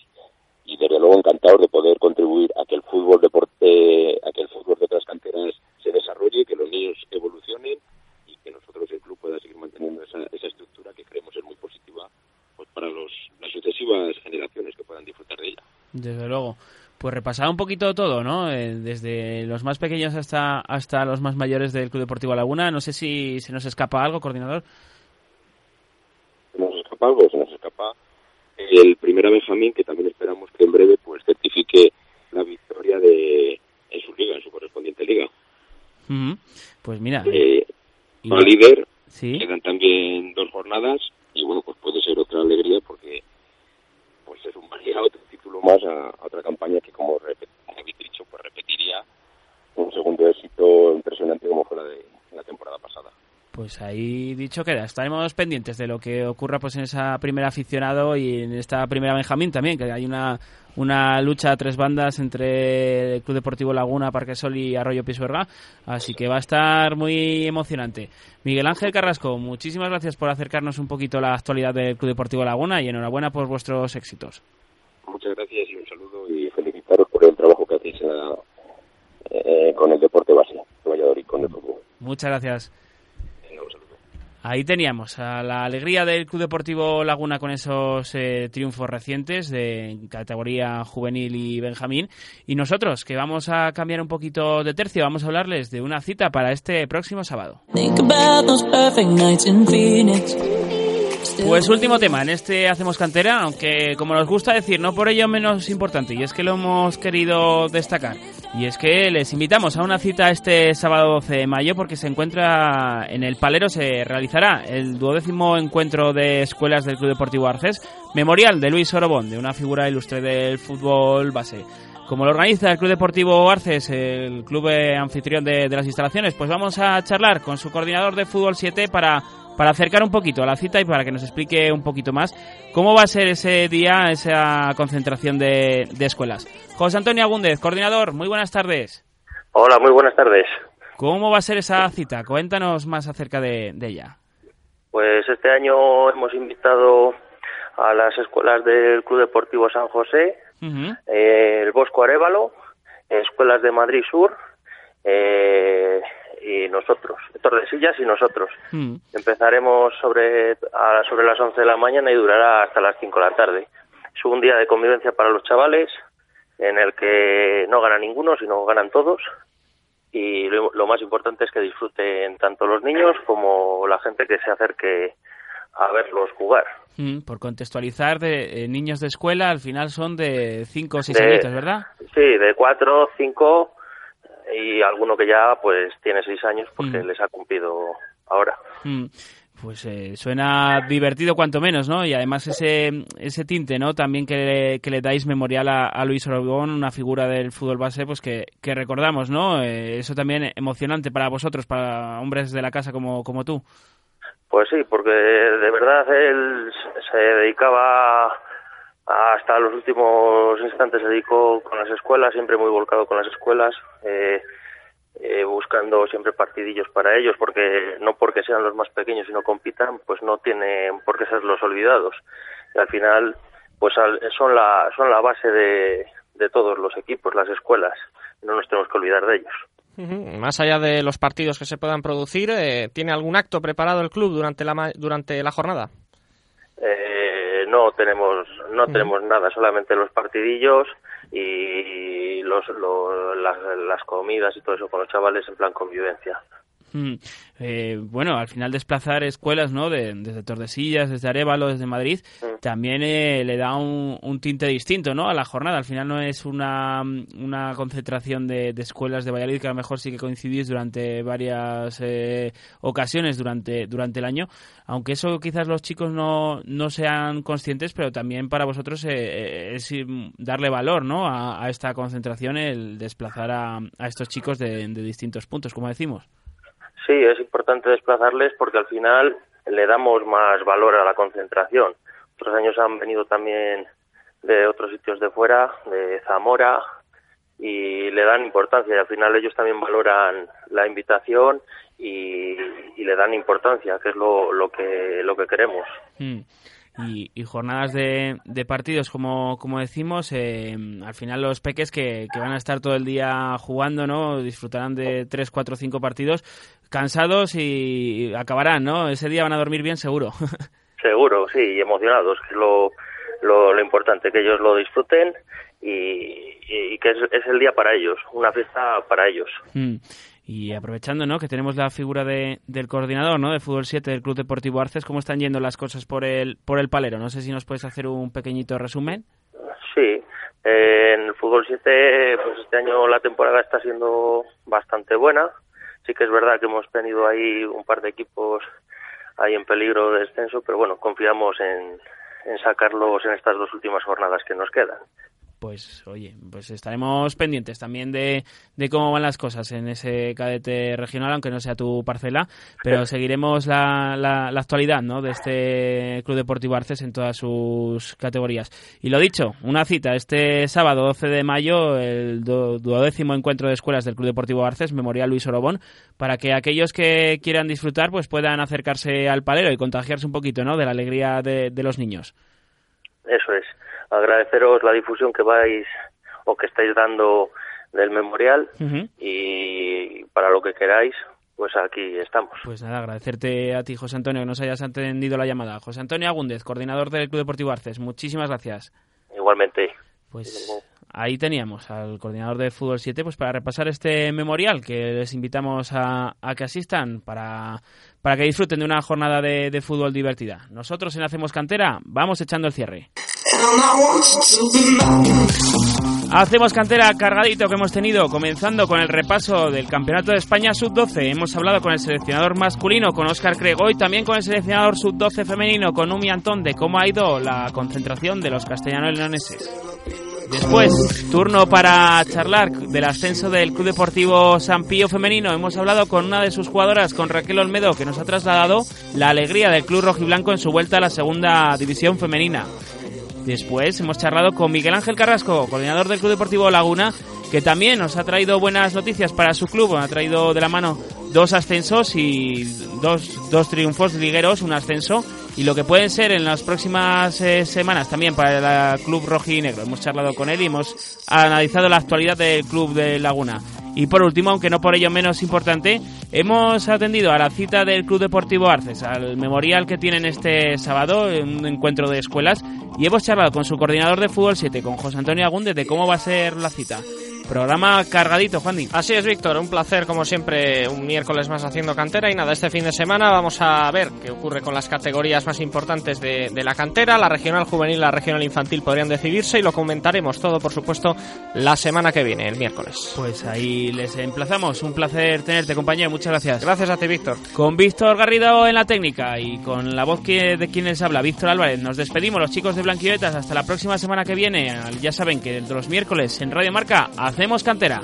y desde luego encantados de poder contribuir a que el fútbol deporte, a que el fútbol de otras canteras se desarrolle, que los niños evolucionen y que nosotros el club pueda seguir manteniendo esa, esa estructura que creemos es muy positiva pues para los, las sucesivas generaciones que puedan disfrutar de ella. Desde luego. Repasar un poquito todo, ¿no? Eh, desde los más pequeños hasta, hasta los más mayores del Club Deportivo Laguna. No sé si se nos escapa algo, coordinador. Se nos escapa algo, se nos escapa el primer Benjamín, que también esperamos que en breve pues certifique la victoria de en su liga, en su correspondiente liga. Ujú. Pues mira. Eh, y- va líder, Sí. quedan también dos jornadas y bueno, pues puede ser otra alegría porque pues es un valía otro título más a, a otra campaña que como, repet- como habéis dicho, pues repetiría un segundo éxito impresionante como fue la de la temporada pasada. Pues ahí dicho queda, estaremos pendientes de lo que ocurra pues en esa primera aficionado y en esta primera Benjamín también, que hay una, una lucha a tres bandas entre el Club Deportivo Laguna, Parquesol y Arroyo Pisuerga, así que va a estar muy emocionante. Miguel Ángel Carrasco, muchísimas gracias por acercarnos un poquito la actualidad del Club Deportivo Laguna y enhorabuena por vuestros éxitos. Muchas gracias y un saludo y felicitaros por el trabajo que hacéis eh, eh, con el deporte base de Valladolid, con el fútbol. Muchas gracias. Ahí teníamos a la alegría del Club Deportivo Laguna con esos eh, triunfos recientes de categoría juvenil y Benjamín. Y nosotros, que vamos a cambiar un poquito de tercio, vamos a hablarles de una cita para este próximo sábado. Pues último tema, en este hacemos cantera, aunque como nos gusta decir, no por ello menos importante, y es que lo hemos querido destacar. Y es que les invitamos a una cita este sábado 12 de mayo porque se encuentra en el Palero, se realizará el duodécimo encuentro de escuelas del Club Deportivo Arces, memorial de Luis Orobón, de una figura ilustre del fútbol base. Como lo organiza el Club Deportivo Arces, el club anfitrión de, de las instalaciones, pues vamos a charlar con su coordinador de fútbol 7 para, para acercar un poquito a la cita y para que nos explique un poquito más cómo va a ser ese día, esa concentración de, de escuelas. José Antonio Agúndez, coordinador, muy buenas tardes. Hola, muy buenas tardes. ¿Cómo va a ser esa cita? Cuéntanos más acerca de, de ella. Pues este año hemos invitado a las escuelas del Club Deportivo San José, eh, el Bosco Arevalo, escuelas de Madrid Sur eh, y nosotros, Tordesillas y nosotros. Mm. Empezaremos sobre, a, sobre las 11 de la mañana y durará hasta las 5 de la tarde. Es un día de convivencia para los chavales en el que no gana ninguno, sino ganan todos. Y lo, lo más importante es que disfruten tanto los niños como la gente que se acerque a verlos jugar. Mm, Por contextualizar, de eh, niños de escuela al final son de 5 o 6 De- añitos, ¿verdad? Sí, de 4, 5 y alguno que ya pues tiene 6 años porque Mm. les ha cumplido ahora. Mm, Pues eh, suena divertido cuanto menos, ¿no? Y además ese, ese tinte, ¿no? También que le, que le dais memorial a, a Luis Orobón, una figura del fútbol base, pues que, que recordamos, ¿no? Eh, eso también emocionante para vosotros, para hombres de la casa como, como tú. Pues sí, porque de verdad él se dedicaba hasta los últimos instantes, se dedicó con las escuelas, siempre muy volcado con las escuelas, eh, eh, buscando siempre partidillos para ellos, porque no porque sean los más pequeños y no compitan, pues no tienen por qué ser los olvidados. Y al final, pues al- son la, son la base de, de todos los equipos, las escuelas. No nos tenemos que olvidar de ellos. Más allá de los partidos que se puedan producir, eh, ¿tiene algún acto preparado el club durante la, durante la jornada? Eh, no tenemos no tenemos nada, solamente los partidillos y los, lo- las, las comidas y todo eso con los chavales en plan convivencia. Mm, eh, bueno, al final desplazar escuelas, ¿no? De- desde Tordesillas, desde Arevalo, desde Madrid, también eh, le da un, un tinte distinto, ¿no? A la jornada. Al final no es una, una concentración de, de escuelas de Valladolid que a lo mejor sí que coincidís durante varias eh, ocasiones durante, durante el año. Aunque eso quizás los chicos no, no sean conscientes, pero también para vosotros eh, eh, es darle valor, ¿no? A, a esta concentración, el desplazar a, a estos chicos de, de distintos puntos, como decimos. Sí, es importante desplazarles porque al final le damos más valor a la concentración. otros años han venido también de otros sitios de fuera, de Zamora, y le dan importancia y al final ellos también valoran la invitación y, le dan importancia que es lo, lo que lo que queremos mm. Y, jornadas de, de, partidos como, como decimos eh, al final los peques que, que, van a estar todo el día jugando no disfrutarán de tres cuatro cinco partidos cansados y acabarán no ese día van a dormir bien seguro seguro sí y emocionados que es lo, lo, lo importante que ellos lo disfruten y, que es, el día para ellos, una fiesta para ellos. Mm. Y aprovechando ¿no? que tenemos la figura de, del coordinador ¿no? de Fútbol 7 del Club Deportivo Arces, ¿cómo están yendo las cosas por el, por el palero? No sé si nos puedes hacer un pequeñito resumen. Sí, en el Fútbol 7 pues este año la temporada está siendo bastante buena. Sí que es verdad que hemos tenido ahí un par de equipos ahí en peligro de descenso, pero bueno, confiamos en, en sacarlos en estas dos últimas jornadas que nos quedan pues oye, pues estaremos pendientes también de, de, cómo van las cosas en ese cadete regional, aunque no sea tu parcela, pero seguiremos la, la, actualidad ¿no? de este Club Deportivo Arces en todas sus categorías. Y lo dicho, una cita este sábado 12 de mayo, el duodécimo encuentro de escuelas del Club Deportivo Arces, Memorial Luis Orobón, para que aquellos que quieran disfrutar pues puedan acercarse al palero y contagiarse un poquito ¿no? de la alegría de, de los niños. Eso es agradeceros la difusión que vais o que estáis dando del memorial y para lo que queráis, pues aquí estamos. Pues nada, agradecerte a ti, José Antonio, que nos hayas atendido la llamada. José Antonio Agúndez, coordinador del Club Deportivo Arces, muchísimas gracias. Igualmente. Pues ahí teníamos al coordinador de Fútbol 7 pues para repasar este memorial que les invitamos a, que asistan para, para que disfruten de una jornada de, de fútbol divertida. Nosotros en Hacemos Cantera vamos echando el cierre. Hacemos cantera cargadito que hemos tenido, comenzando con el repaso del Campeonato de España Sub-12. Hemos hablado con el seleccionador masculino, con Óscar Crego, y también con el seleccionador Sub-12 femenino, con Umi Antón, de cómo ha ido la concentración de los castellano-leoneses. Después, turno para charlar del ascenso del Club Deportivo San Pío Femenino. Hemos hablado con una de sus jugadoras, con Raquel Olmedo, que nos ha trasladado la alegría del Club Rojiblanco en su vuelta a la segunda división femenina. Después hemos charlado con Miguel Ángel Carrasco, coordinador del Club Deportivo Laguna, que también nos ha traído buenas noticias para su club. Ha traído de la mano dos ascensos y dos, dos triunfos ligueros, un ascenso, y lo que pueden ser en las próximas eh, semanas también para el club rojo y negro. Hemos charlado con él y hemos analizado la actualidad del club de Laguna. Y por último, aunque no por ello menos importante, hemos atendido a la cita del Club Deportivo Arces, al memorial que tienen este sábado, un encuentro de escuelas, y hemos charlado con su coordinador de fútbol 7, con José Antonio Agúndez, de cómo va a ser la cita. Programa cargadito, Juan Así es, Víctor. Un placer, como siempre, un miércoles más haciendo cantera. Y nada, este fin de semana vamos a ver qué ocurre con las categorías más importantes de, de la cantera. La regional juvenil y la regional infantil podrían decidirse y lo comentaremos todo, por supuesto, la semana que viene, el miércoles. Pues ahí les emplazamos. Un placer tenerte, compañero. Muchas gracias. Gracias a ti, Víctor. Con Víctor Garrido en la técnica y con la voz que, de quien les habla, Víctor Álvarez, nos despedimos, los chicos de Blanquivetas. Hasta la próxima semana que viene. Ya saben que de los miércoles en Radio Marca hacemos cantera.